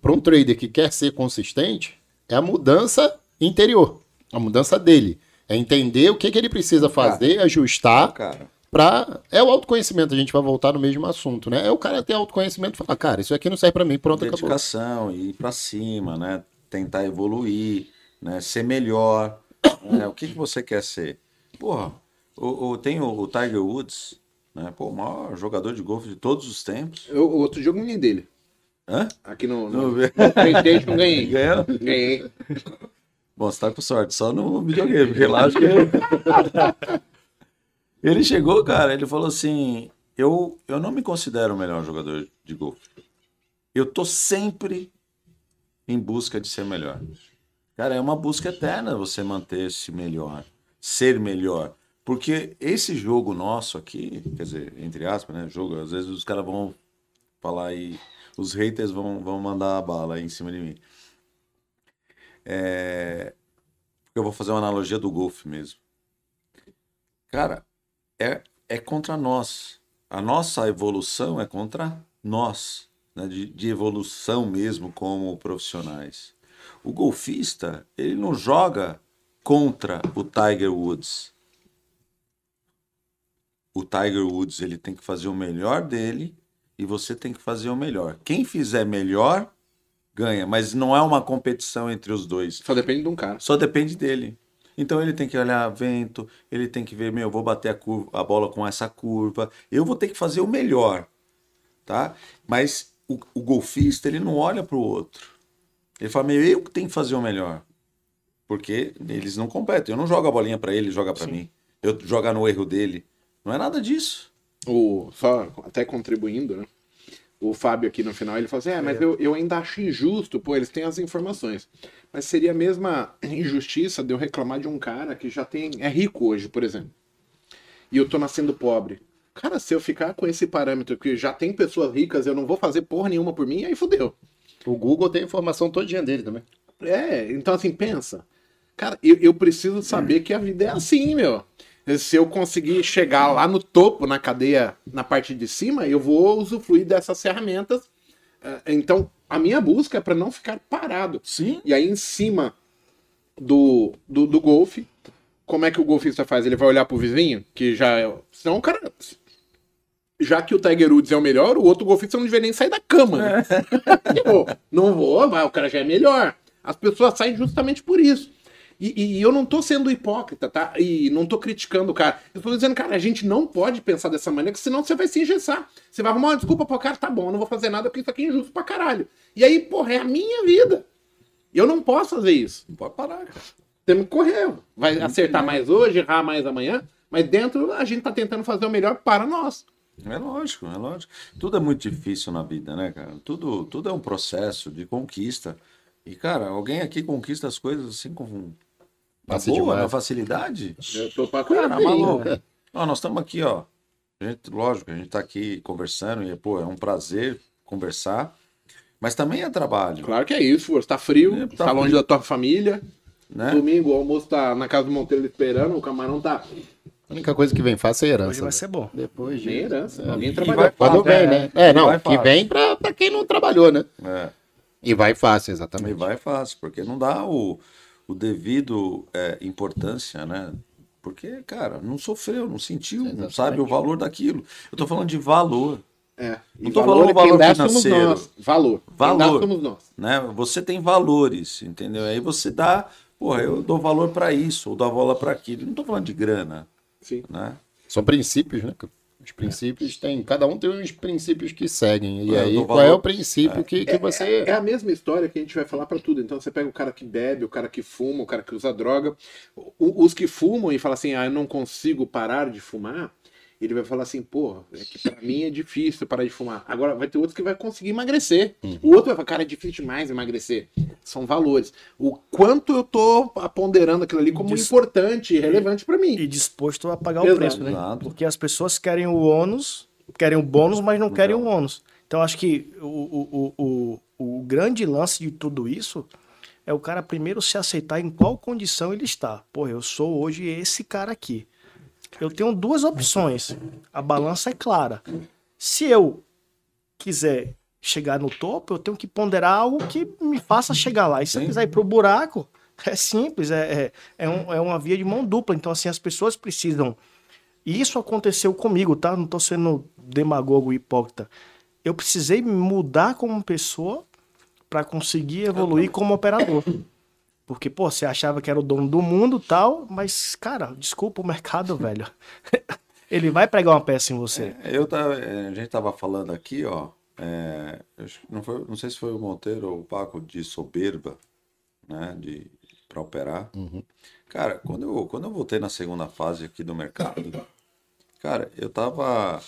para um trader que quer ser consistente é a mudança interior, a mudança dele. É entender o que, que ele precisa fazer, ajustar Cara, pra. É o autoconhecimento, a gente vai voltar no mesmo assunto, né? É o cara ter autoconhecimento e falar, cara, isso aqui não serve pra mim, pronto, acabou. dedicação, ir pra cima, né? Tentar evoluir, né? Ser melhor. né? O que, que você quer ser? Porra, o, o- tem o, o Tiger Woods, né? Pô, o maior jogador de golfe de todos os tempos. Eu, o outro jogo ganhei dele. Hã? Aqui no, Não no vê? Playstation ganhei. Ganhou? Ganhei. Bom, você tá com sorte, só no videogame, porque lá acho que. Ele chegou, cara, ele falou assim: eu, eu não me considero o melhor jogador de golfe. Eu tô sempre em busca de ser melhor. Cara, é uma busca eterna você manter-se melhor, ser melhor. Porque esse jogo nosso aqui, quer dizer, entre aspas, né? Jogo, às vezes os caras vão falar aí, os haters vão, vão mandar a bala aí em cima de mim. É, eu vou fazer uma analogia do golfe mesmo. Cara, é, é contra nós. A nossa evolução é contra nós, né? de, de evolução mesmo como profissionais. O golfista, ele não joga contra o Tiger Woods. O Tiger Woods, ele tem que fazer o melhor dele e você tem que fazer o melhor. Quem fizer melhor, ganha, mas não é uma competição entre os dois. Só depende de um cara. Só depende dele. Então ele tem que olhar vento, ele tem que ver, meu, eu vou bater a, curva, a bola com essa curva, eu vou ter que fazer o melhor, tá? Mas o, o golfista, ele não olha para o outro. Ele fala, meu, eu que tenho que fazer o melhor. Porque eles não competem. Eu não jogo a bolinha para ele, ele joga para mim. Eu jogar no erro dele. Não é nada disso. O, só até contribuindo, né? O Fábio aqui no final, ele falou assim, é, mas eu, eu ainda acho injusto, pô, eles têm as informações. Mas seria a mesma injustiça de eu reclamar de um cara que já tem, é rico hoje, por exemplo. E eu tô nascendo pobre. Cara, se eu ficar com esse parâmetro que já tem pessoas ricas, eu não vou fazer porra nenhuma por mim, aí fudeu. O Google tem a informação todinha dele também. É, então assim, pensa. Cara, eu, eu preciso saber que a vida é assim, meu. Se eu conseguir chegar lá no topo, na cadeia, na parte de cima, eu vou usufruir dessas ferramentas. É, Então, a minha busca é para não ficar parado. Sim. E aí, em cima do, do, do golfe, como é que o golfista faz? Ele vai olhar pro vizinho, que já é. Senão o cara. Já que o Tiger Woods é o melhor, o outro golfista não deveria nem sair da cama. Né? Não vou, mas o cara já é melhor. As pessoas saem justamente por isso. E, e eu não tô sendo hipócrita, tá? E não tô criticando o cara. Eu tô dizendo, cara, a gente não pode pensar dessa maneira, que senão você vai se engessar. Você vai arrumar uma desculpa pro cara, tá bom, eu não vou fazer nada porque isso aqui é injusto pra caralho. E aí, porra, é a minha vida. Eu não posso fazer isso. Não pode parar, cara. Temos que correr. Vai acertar mais hoje, errar mais amanhã. Mas dentro a gente tá tentando fazer o melhor para nós. É lógico, é lógico. Tudo é muito difícil na vida, né, cara? Tudo, tudo é um processo de conquista. E, cara, alguém aqui conquista as coisas assim com na Fácil boa, demais. na facilidade. Eu tô pra Cara, maluco. Ó, nós estamos aqui, ó. A gente, lógico, a gente tá aqui conversando e, pô, é um prazer conversar. Mas também é trabalho, Claro que é isso, força. Tá frio, É, tá, tá longe frio. da tua família. né? Domingo, o almoço tá na casa do Monteiro esperando, o camarão tá. A única coisa que vem fácil é a herança. Hoje vai né? ser bom. Depois de... Herança. Alguém E trabalhou. Quando vem, né? É, não, vai que vem pra, pra quem não trabalhou, né? É. E vai fácil, E exatamente. vai fácil, porque não dá o, o devido é, importância, né? Porque, cara, não sofreu, não sentiu, não sabe o valor daquilo. Eu tô falando de valor, É. Não tô falando valor quem dá somos financeiro. nós. Valor. Valor. somos nós. né? Você tem valores, entendeu? Aí você dá, porra, eu dou valor pra isso, ou dou valor pra aquilo. Não tô falando de grana, Sim. né? São princípios, né? Os princípios tem. Cada um tem uns princípios que seguem. E É, aí, qual é valor- o princípio que, que você. É a mesma história que a gente vai falar pra tudo. Então você pega o cara que bebe, o cara que fuma, o cara que usa droga. O- Os que fumam e falam assim, ah, eu não consigo parar de fumar. Ele vai falar assim, porra, é que pra mim é difícil parar de fumar. Agora vai ter outros que vai conseguir emagrecer. O outro vai falar, cara, é difícil demais emagrecer. São valores. O quanto eu tô ponderando aquilo ali como Dis- importante e relevante pra mim. E disposto a pagar o preço, né? Exato. Porque as pessoas querem o ônus, querem o bônus, mas não querem o ônus. Então acho que o, o, o, o, o grande lance de tudo isso é o cara primeiro se aceitar em qual condição ele está. Pô, eu sou hoje esse cara aqui. Eu tenho duas opções. A balança é clara. Se eu quiser chegar no topo, eu tenho que ponderar algo que me faça chegar lá. E se eu quiser ir pro buraco, É simples, é, é, é, um- é uma via de mão dupla. Então, assim, as pessoas precisam. E isso aconteceu comigo, tá? Não tô sendo demagogo e hipócrita. Eu precisei mudar como pessoa para conseguir evoluir como operador. Porque, pô, você achava que era o dono do mundo tal, mas, cara, desculpa o mercado, velho. Ele vai pregar uma peça em você. Eu tava, eh, a gente tava falando aqui, ó. é, não, foi, não sei se foi o Monteiro ou o Paco de soberba, né? De para operar. Cara, quando eu, quando eu voltei na segunda fase aqui do mercado, cara, eu tava.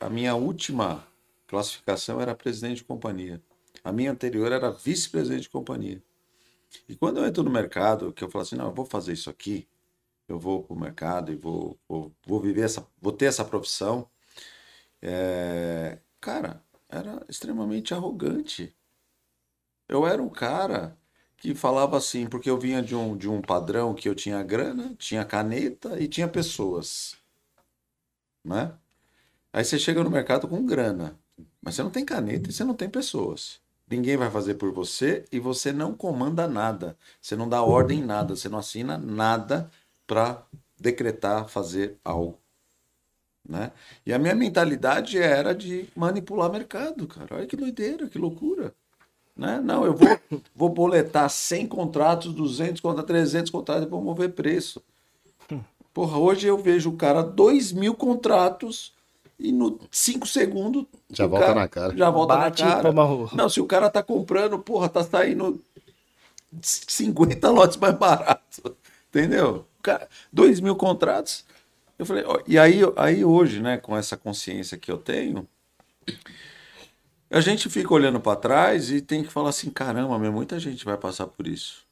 A minha última classificação era presidente de companhia. A minha anterior era vice-presidente de companhia. E quando eu entro no mercado, que eu falo assim, não, eu vou fazer isso aqui, eu vou pro mercado e vou, vou, vou viver essa, vou ter essa profissão. É, cara, era extremamente arrogante. Eu era um cara que falava assim, porque eu vinha de um, de um padrão que eu tinha grana, tinha caneta e tinha pessoas, né? Aí você chega no mercado com grana, mas você não tem caneta e você não tem pessoas. Ninguém vai fazer por você e você não comanda nada. Você não dá ordem em nada, você não assina nada para decretar fazer algo, né? E a minha mentalidade era de manipular mercado, cara. Olha que doideira, que loucura. Né? Não, eu vou, vou boletar 100 contratos, 200 contratos, 300 contratos e vou mover preço. Porra, hoje eu vejo o cara 2 mil contratos e no 5 segundos. Já volta na cara. Já volta Bate na cara. Não, se o cara tá comprando, porra, tá saindo 50 lotes mais barato. Entendeu? O Cara, 2 mil contratos. Eu falei, ó, e aí, aí hoje, né, com essa consciência que eu tenho, a gente fica olhando para trás e tem que falar assim, caramba, meu, muita gente vai passar por isso,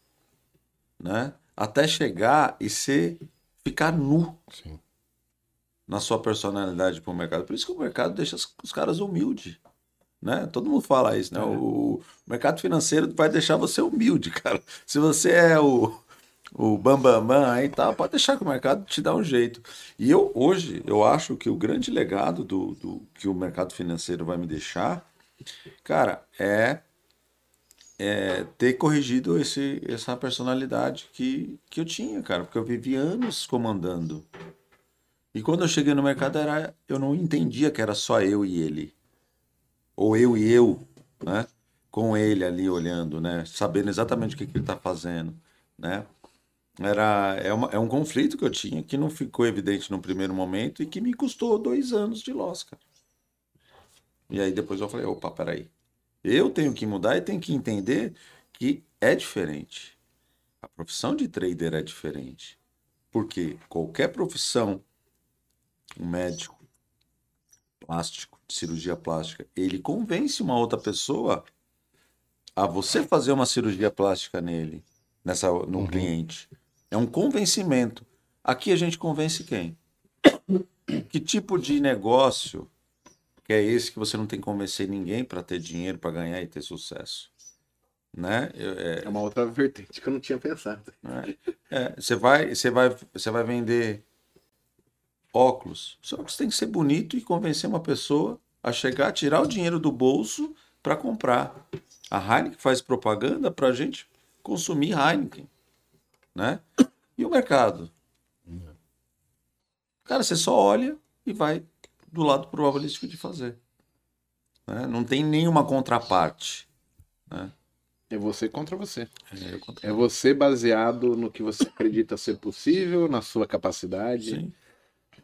né? Até chegar e ser ficar nu Sim. Na sua personalidade para o mercado. Por isso que o mercado deixa os, caras humildes. Né? Todo mundo fala isso, né? O, mercado financeiro vai deixar você humilde, cara. Se você é o, o bambambam bam, bam aí tal, pode deixar que o mercado te dá um jeito. E eu, hoje, eu acho que o grande legado do, do que o mercado financeiro vai me deixar, cara, é, é ter corrigido esse, essa personalidade que, que eu tinha, cara. Porque eu vivi anos comandando. E quando eu cheguei no mercado, era, eu não entendia que era só eu e ele. Ou eu e eu, né? Com ele ali olhando, né? Sabendo exatamente o que, que ele está fazendo, né? Era, é, uma, é um conflito que eu tinha que não ficou evidente no primeiro momento e que me custou dois anos de loss, cara. E aí depois eu falei, opa, peraí. Eu tenho que mudar e tenho que entender que é diferente. A profissão de trader é diferente. Porque qualquer profissão, um médico, plástico, de cirurgia plástica, ele convence uma outra pessoa a você fazer uma cirurgia plástica nele, nessa, num cliente. É um convencimento. Aqui a gente convence quem? Que tipo de negócio que é esse que você não tem que convencer ninguém para ter dinheiro, para ganhar e ter sucesso? Né? Eu- é- É uma outra vertente que eu não tinha pensado. né? É, você vai, você vai, você vai vender óculos. Seu óculos tem que ser bonito e convencer uma pessoa a chegar, tirar o dinheiro do bolso para comprar. A Heineken faz propaganda para a gente consumir Heineken, né? E o mercado? Cara, você só olha e vai do lado probabilístico de fazer. né? Não tem nenhuma contraparte. Né? É você contra você. É, contra- É você baseado no que você acredita ser possível, na sua capacidade. Sim.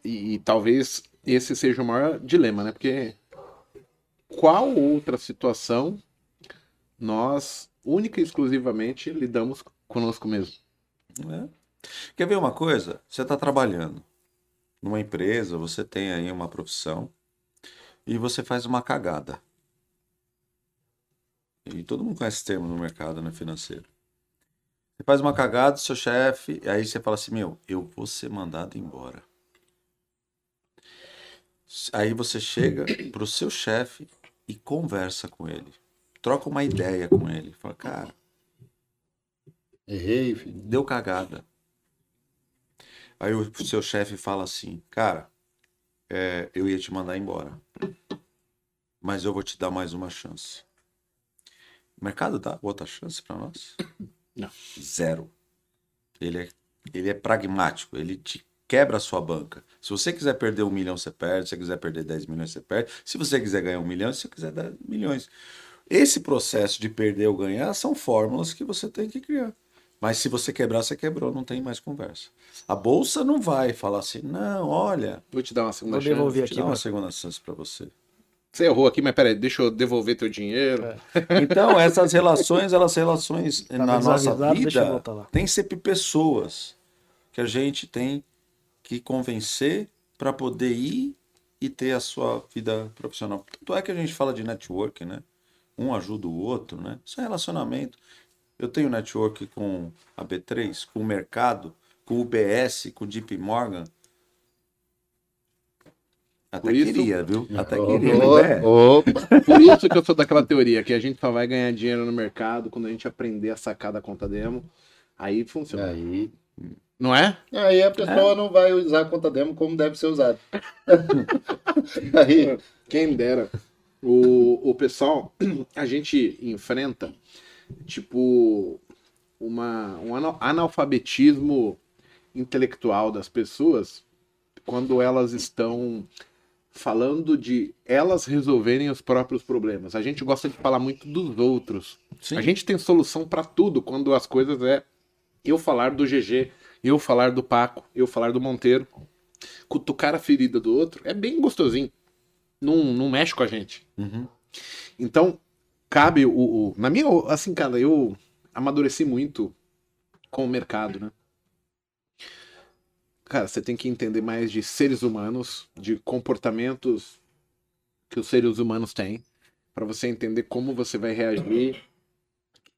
E, e talvez esse seja o maior dilema, né? Porque qual outra situação nós, única e exclusivamente, lidamos conosco mesmo? É. Quer ver uma coisa? Você está trabalhando numa empresa, você tem aí uma profissão e você faz uma cagada. E todo mundo conhece esse termo no mercado né, financeiro. Você faz uma cagada, seu chefe, aí você fala assim: Meu, eu vou ser mandado embora. Aí você chega pro seu chefe e conversa com ele. Troca uma ideia com ele. Fala, cara, Errei, filho. deu cagada. Aí o seu chefe fala assim, cara, é, eu ia te mandar embora, mas eu vou te dar mais uma chance. O mercado dá outra chance para nós? Não. Zero. Ele é, ele é pragmático, ele te quebra a sua banca. Se você quiser perder um milhão, você perde. Se você quiser perder 10 milhões, você perde. Se você quiser ganhar um milhão, se você quiser 10 milhões. Esse processo de perder ou ganhar são fórmulas que você tem que criar. Mas se você quebrar, você quebrou, não tem mais conversa. A bolsa não vai falar assim, não, olha, Vou te dar uma segunda Vou chance. devolver vou aqui. te dar uma segunda chance para você. Você errou aqui, mas peraí, deixa eu devolver teu dinheiro. É. Então, essas relações, elas relações na Tá nossa deixa eu vida, tem sempre pessoas que a gente tem que convencer para poder ir e ter a sua vida profissional. Tanto é que a gente fala de network, né? Um ajuda o outro, né? Isso é relacionamento. Eu tenho network com a B3, com o mercado, com o UBS, com o JP Morgan. Até Por isso- queria, viu? Até queria. né? Opa! Por isso que eu sou daquela teoria que a gente só vai ganhar dinheiro no mercado quando a gente aprender a sacar da conta demo. Aí funciona. Aí, Não é? aí a pessoa não vai usar a conta demo como deve ser usada. aí, Quem dera. O, o pessoal, a gente enfrenta, tipo, uma, um ana- analfabetismo intelectual das pessoas quando elas estão falando de elas resolverem os próprios problemas. A gente gosta de falar muito dos outros. Sim. A gente tem solução pra tudo quando as coisas é eu falar do GG, eu falar do Paco, eu falar do Monteiro. Cutucar a ferida do outro é bem gostosinho. Não, não mexe com a gente. Uhum. Então, cabe o, o- Na minha. Assim, cara, eu amadureci muito com o mercado, né? Cara, você tem que entender mais de seres humanos, de comportamentos que os seres humanos têm, para você entender como você vai reagir,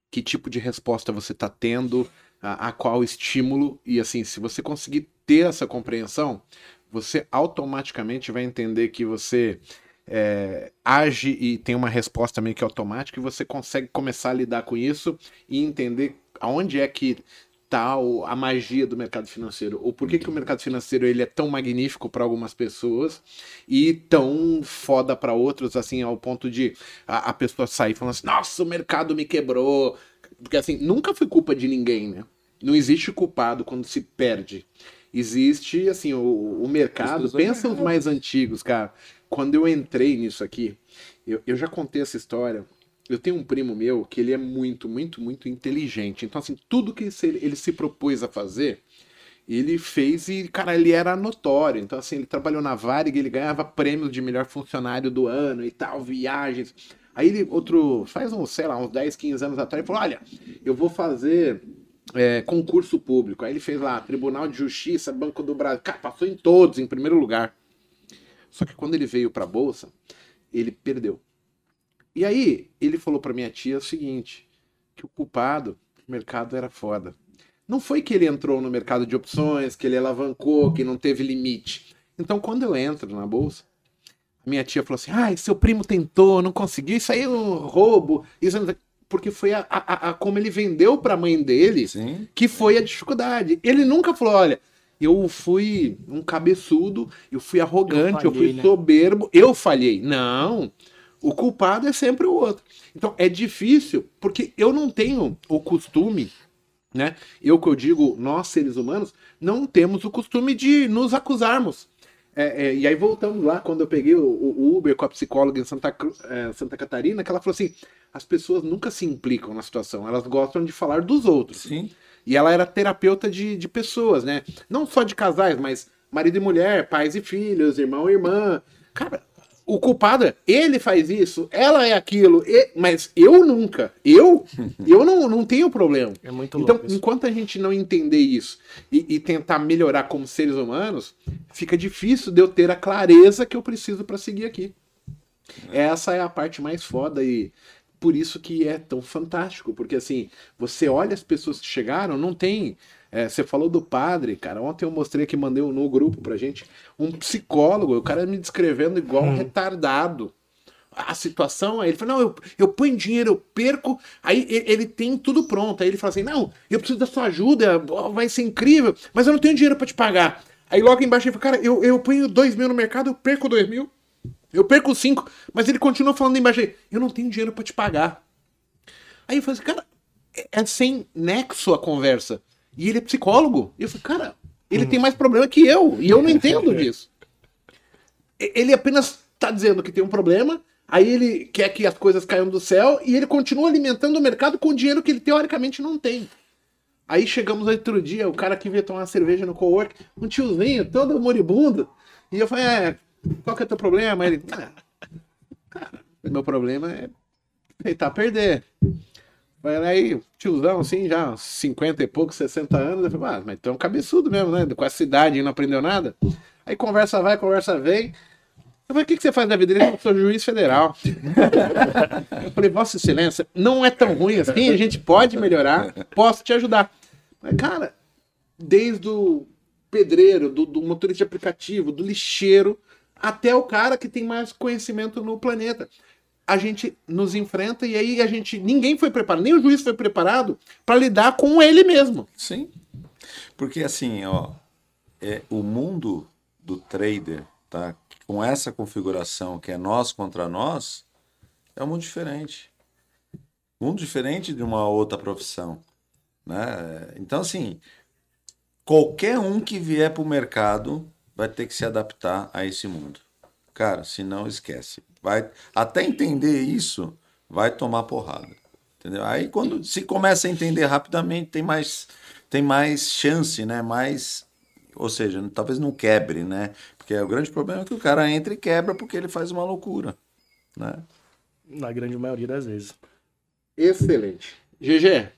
que tipo de resposta você está tendo, a, a qual estímulo, e assim, se você conseguir ter essa compreensão, você automaticamente vai entender que você é, age e tem uma resposta meio que automática e você consegue começar a lidar com isso e entender aonde é que tá o- a magia do mercado financeiro ou por que, que o mercado financeiro ele é tão magnífico para algumas pessoas e tão foda para outros assim ao ponto de a, a pessoa sair falando assim nossa o mercado me quebrou porque assim nunca foi culpa de ninguém né não existe culpado quando se perde existe assim o, o mercado pensa os mais antigos cara quando eu entrei nisso aqui, eu, eu já contei essa história. Eu tenho um primo meu que ele é muito, muito, muito inteligente. Então, assim, tudo que ele se propôs a fazer, ele fez e, cara, ele era notório. Então, assim, ele trabalhou na Varig, ele ganhava prêmios de melhor funcionário do ano e tal, viagens. Aí ele, outro, faz uns, sei lá, uns 10, 15 anos atrás, ele falou: olha, eu vou fazer é, concurso público. Aí ele fez lá, Tribunal de Justiça, Banco do Brasil. Cara, passou em todos, em primeiro lugar. Só que quando ele veio pra bolsa, ele perdeu. E aí, ele falou pra minha tia o seguinte: que o culpado, o mercado era foda. Não foi que ele entrou no mercado de opções, que ele alavancou, que não teve limite. Então, quando eu entro na bolsa, a minha tia falou assim: ai, seu primo tentou, não conseguiu, isso aí é um roubo. Isso não... Porque foi a, a- a- como ele vendeu pra mãe dele Sim. que foi a dificuldade. Ele nunca falou, olha, eu fui um cabeçudo, eu fui arrogante, eu, Eu fui falhei, né? soberbo, eu falhei. Não. O culpado é sempre o outro. Então é difícil, porque eu não tenho o costume, né? Eu que eu digo, nós seres humanos, não temos o costume de nos acusarmos. É, é, e aí voltamos lá, quando eu peguei o, o Uber com a psicóloga em Santa, é, Santa Catarina, que ela falou assim: as pessoas nunca se implicam na situação, elas gostam de falar dos outros. Sim. E ela era terapeuta de, de pessoas, né? Não só de casais, mas marido e mulher, pais e filhos, irmão e irmã. Cara, o culpado é ele faz isso, ela é aquilo, e- mas eu nunca. Eu, eu não, não tenho problema. É muito Então, louco isso. enquanto a gente não entender isso e, e tentar melhorar como seres humanos, fica difícil de eu ter a clareza que eu preciso para seguir aqui. Essa é a parte mais foda e por isso que é tão fantástico, porque assim, você olha as pessoas que chegaram, não tem. É, você falou do padre, cara. Ontem eu mostrei que mandei um- no grupo pra gente um psicólogo, o cara me descrevendo igual um retardado. A situação, aí ele fala: Não, eu, eu ponho dinheiro, eu perco. Aí e- ele tem tudo pronto. Aí ele fala assim: Não, eu preciso da sua ajuda, vai ser incrível, mas eu não tenho dinheiro pra te pagar. Aí logo embaixo ele fala: Cara, eu, eu ponho dois mil no mercado, eu perco dois mil. Eu perco cinco, mas ele continua falando embaixo aí, eu não tenho dinheiro pra te pagar. Aí eu falei assim, cara, é, é sem nexo a conversa. E ele é psicólogo. E eu falei, cara, ele tem mais problema que eu. E eu não entendo disso. Ele apenas tá dizendo que tem um problema, aí ele quer que as coisas caiam do céu e ele continua alimentando o mercado com dinheiro que ele teoricamente não tem. Aí chegamos outro dia, o cara que veio tomar uma cerveja no cowork, um tiozinho, todo moribundo. E eu falei, é, qual que é o teu problema? Ele, ah, cara, meu problema é aceitar perder. Falei, aí, tiozão, assim, já uns 50 e pouco, 60 anos, eu falei, ah, mas tu é um cabeçudo mesmo, né? Com essa idade e não aprendeu nada. Aí conversa vai, conversa vem. Eu falei, o que, que você faz da vida? Falou, sou juiz federal. eu falei, Vossa Excelência, não é tão ruim assim, a gente pode melhorar, posso te ajudar. Mas, cara, desde o pedreiro, do, do motorista de aplicativo, do lixeiro, até o cara que tem mais conhecimento no planeta. A gente nos enfrenta e aí a gente. Ninguém foi preparado, nem o juiz foi preparado para lidar com ele mesmo. Sim. Porque assim, ó, é, o mundo do trader, tá? Com essa configuração que é nós contra nós, é um mundo diferente. Mundo diferente de uma outra profissão, né? Então assim, qualquer um que vier para o mercado vai ter que se adaptar a esse mundo. Cara, se não esquece. Vai até entender isso, vai tomar porrada. Entendeu? Aí quando se começa a entender rapidamente, tem mais tem mais chance, né? Mais ou seja, talvez não quebre, né? Porque o grande problema é que o cara entra e quebra porque ele faz uma loucura, né? Na grande maioria das vezes. Excelente. GG,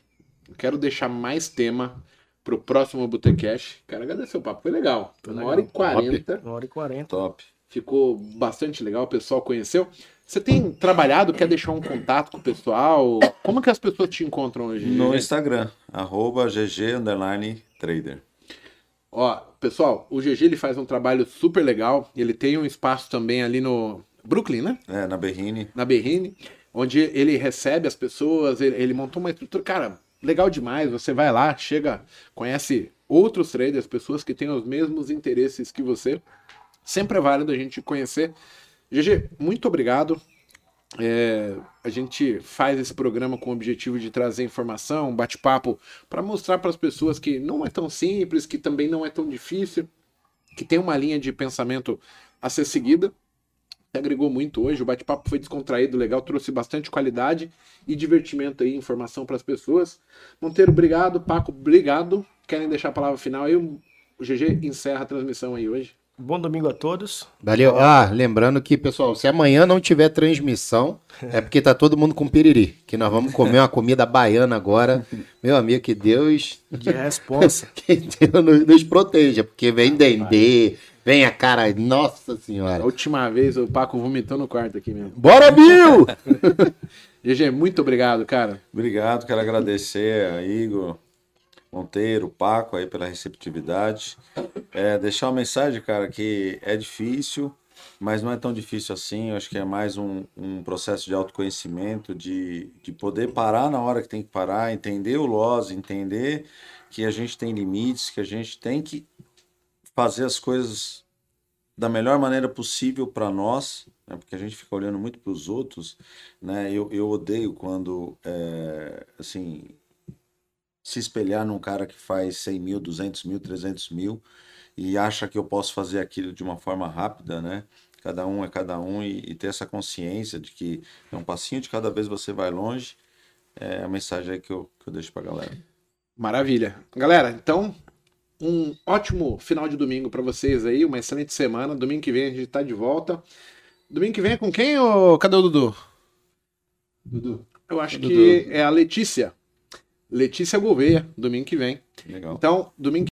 quero deixar mais tema pro próximo Botecash. Quero agradecer o papo, foi legal. Foi Uma legal. hora e quarenta. Uma hora e quarenta. Top. Ficou bastante legal, o pessoal conheceu. Você tem trabalhado, quer deixar um contato com o pessoal? Como que as pessoas te encontram hoje? No? Instagram, arroba GG underline trader. Ó, pessoal, o GG ele faz um trabalho super legal. Ele tem um espaço também ali no Brooklyn, né? É, na Berrine. Na Berrine, onde ele recebe as pessoas, ele, ele montou uma estrutura, cara, legal demais. Você vai lá, chega, conhece outros traders, pessoas que têm os mesmos interesses que você. Sempre é válido a gente conhecer. GG, muito obrigado. É, a gente faz esse programa com o objetivo de trazer informação, bate-papo, para mostrar para as pessoas que não é tão simples, que também não é tão difícil, que tem uma linha de pensamento a ser seguida. Agregou muito hoje, o bate-papo foi descontraído, legal, trouxe bastante qualidade e divertimento aí, informação para as pessoas. Monteiro, obrigado. Paco, obrigado. Querem deixar a palavra final aí? O GG encerra a transmissão aí hoje. Bom domingo a todos. Valeu. Ah, lembrando que, pessoal, se amanhã não tiver transmissão, é porque tá todo mundo com piriri. Que nós vamos comer uma comida baiana agora. Meu amigo, que Deus, De responsa. que Deus nos, nos proteja, porque vem Dendê, vem a cara. Nossa A Senhora. última vez o Paco vomitou no quarto aqui mesmo. Bora, Bill! GG, muito obrigado, cara. Obrigado, quero agradecer a Igor Monteiro, Paco aí pela receptividade. É, deixar uma mensagem, cara, que é difícil, mas não é tão difícil assim. Eu acho que é mais um, um processo de autoconhecimento, de, de poder parar na hora que tem que parar, entender o loss, entender que a gente tem limites, que a gente tem que fazer as coisas da melhor maneira possível para nós, né? porque a gente fica olhando muito para os outros, né? Eu, eu odeio quando, é, assim, se espelhar num cara que faz 100 mil, 200 mil, 300 mil e acha que eu posso fazer aquilo de uma forma rápida, né? Cada um é cada um e, e ter essa consciência de que é um passinho de cada vez você vai longe. É a mensagem aí que eu, que eu deixo pra galera. Maravilha. Galera, então, um ótimo final de domingo para vocês aí, uma excelente semana. Domingo que vem a gente tá de volta. Domingo que vem é com quem, ô? Cadê o Dudu? Dudu. Eu acho Dudu. que é a Letícia. Letícia Gouveia, domingo que vem. Legal. Então, domingo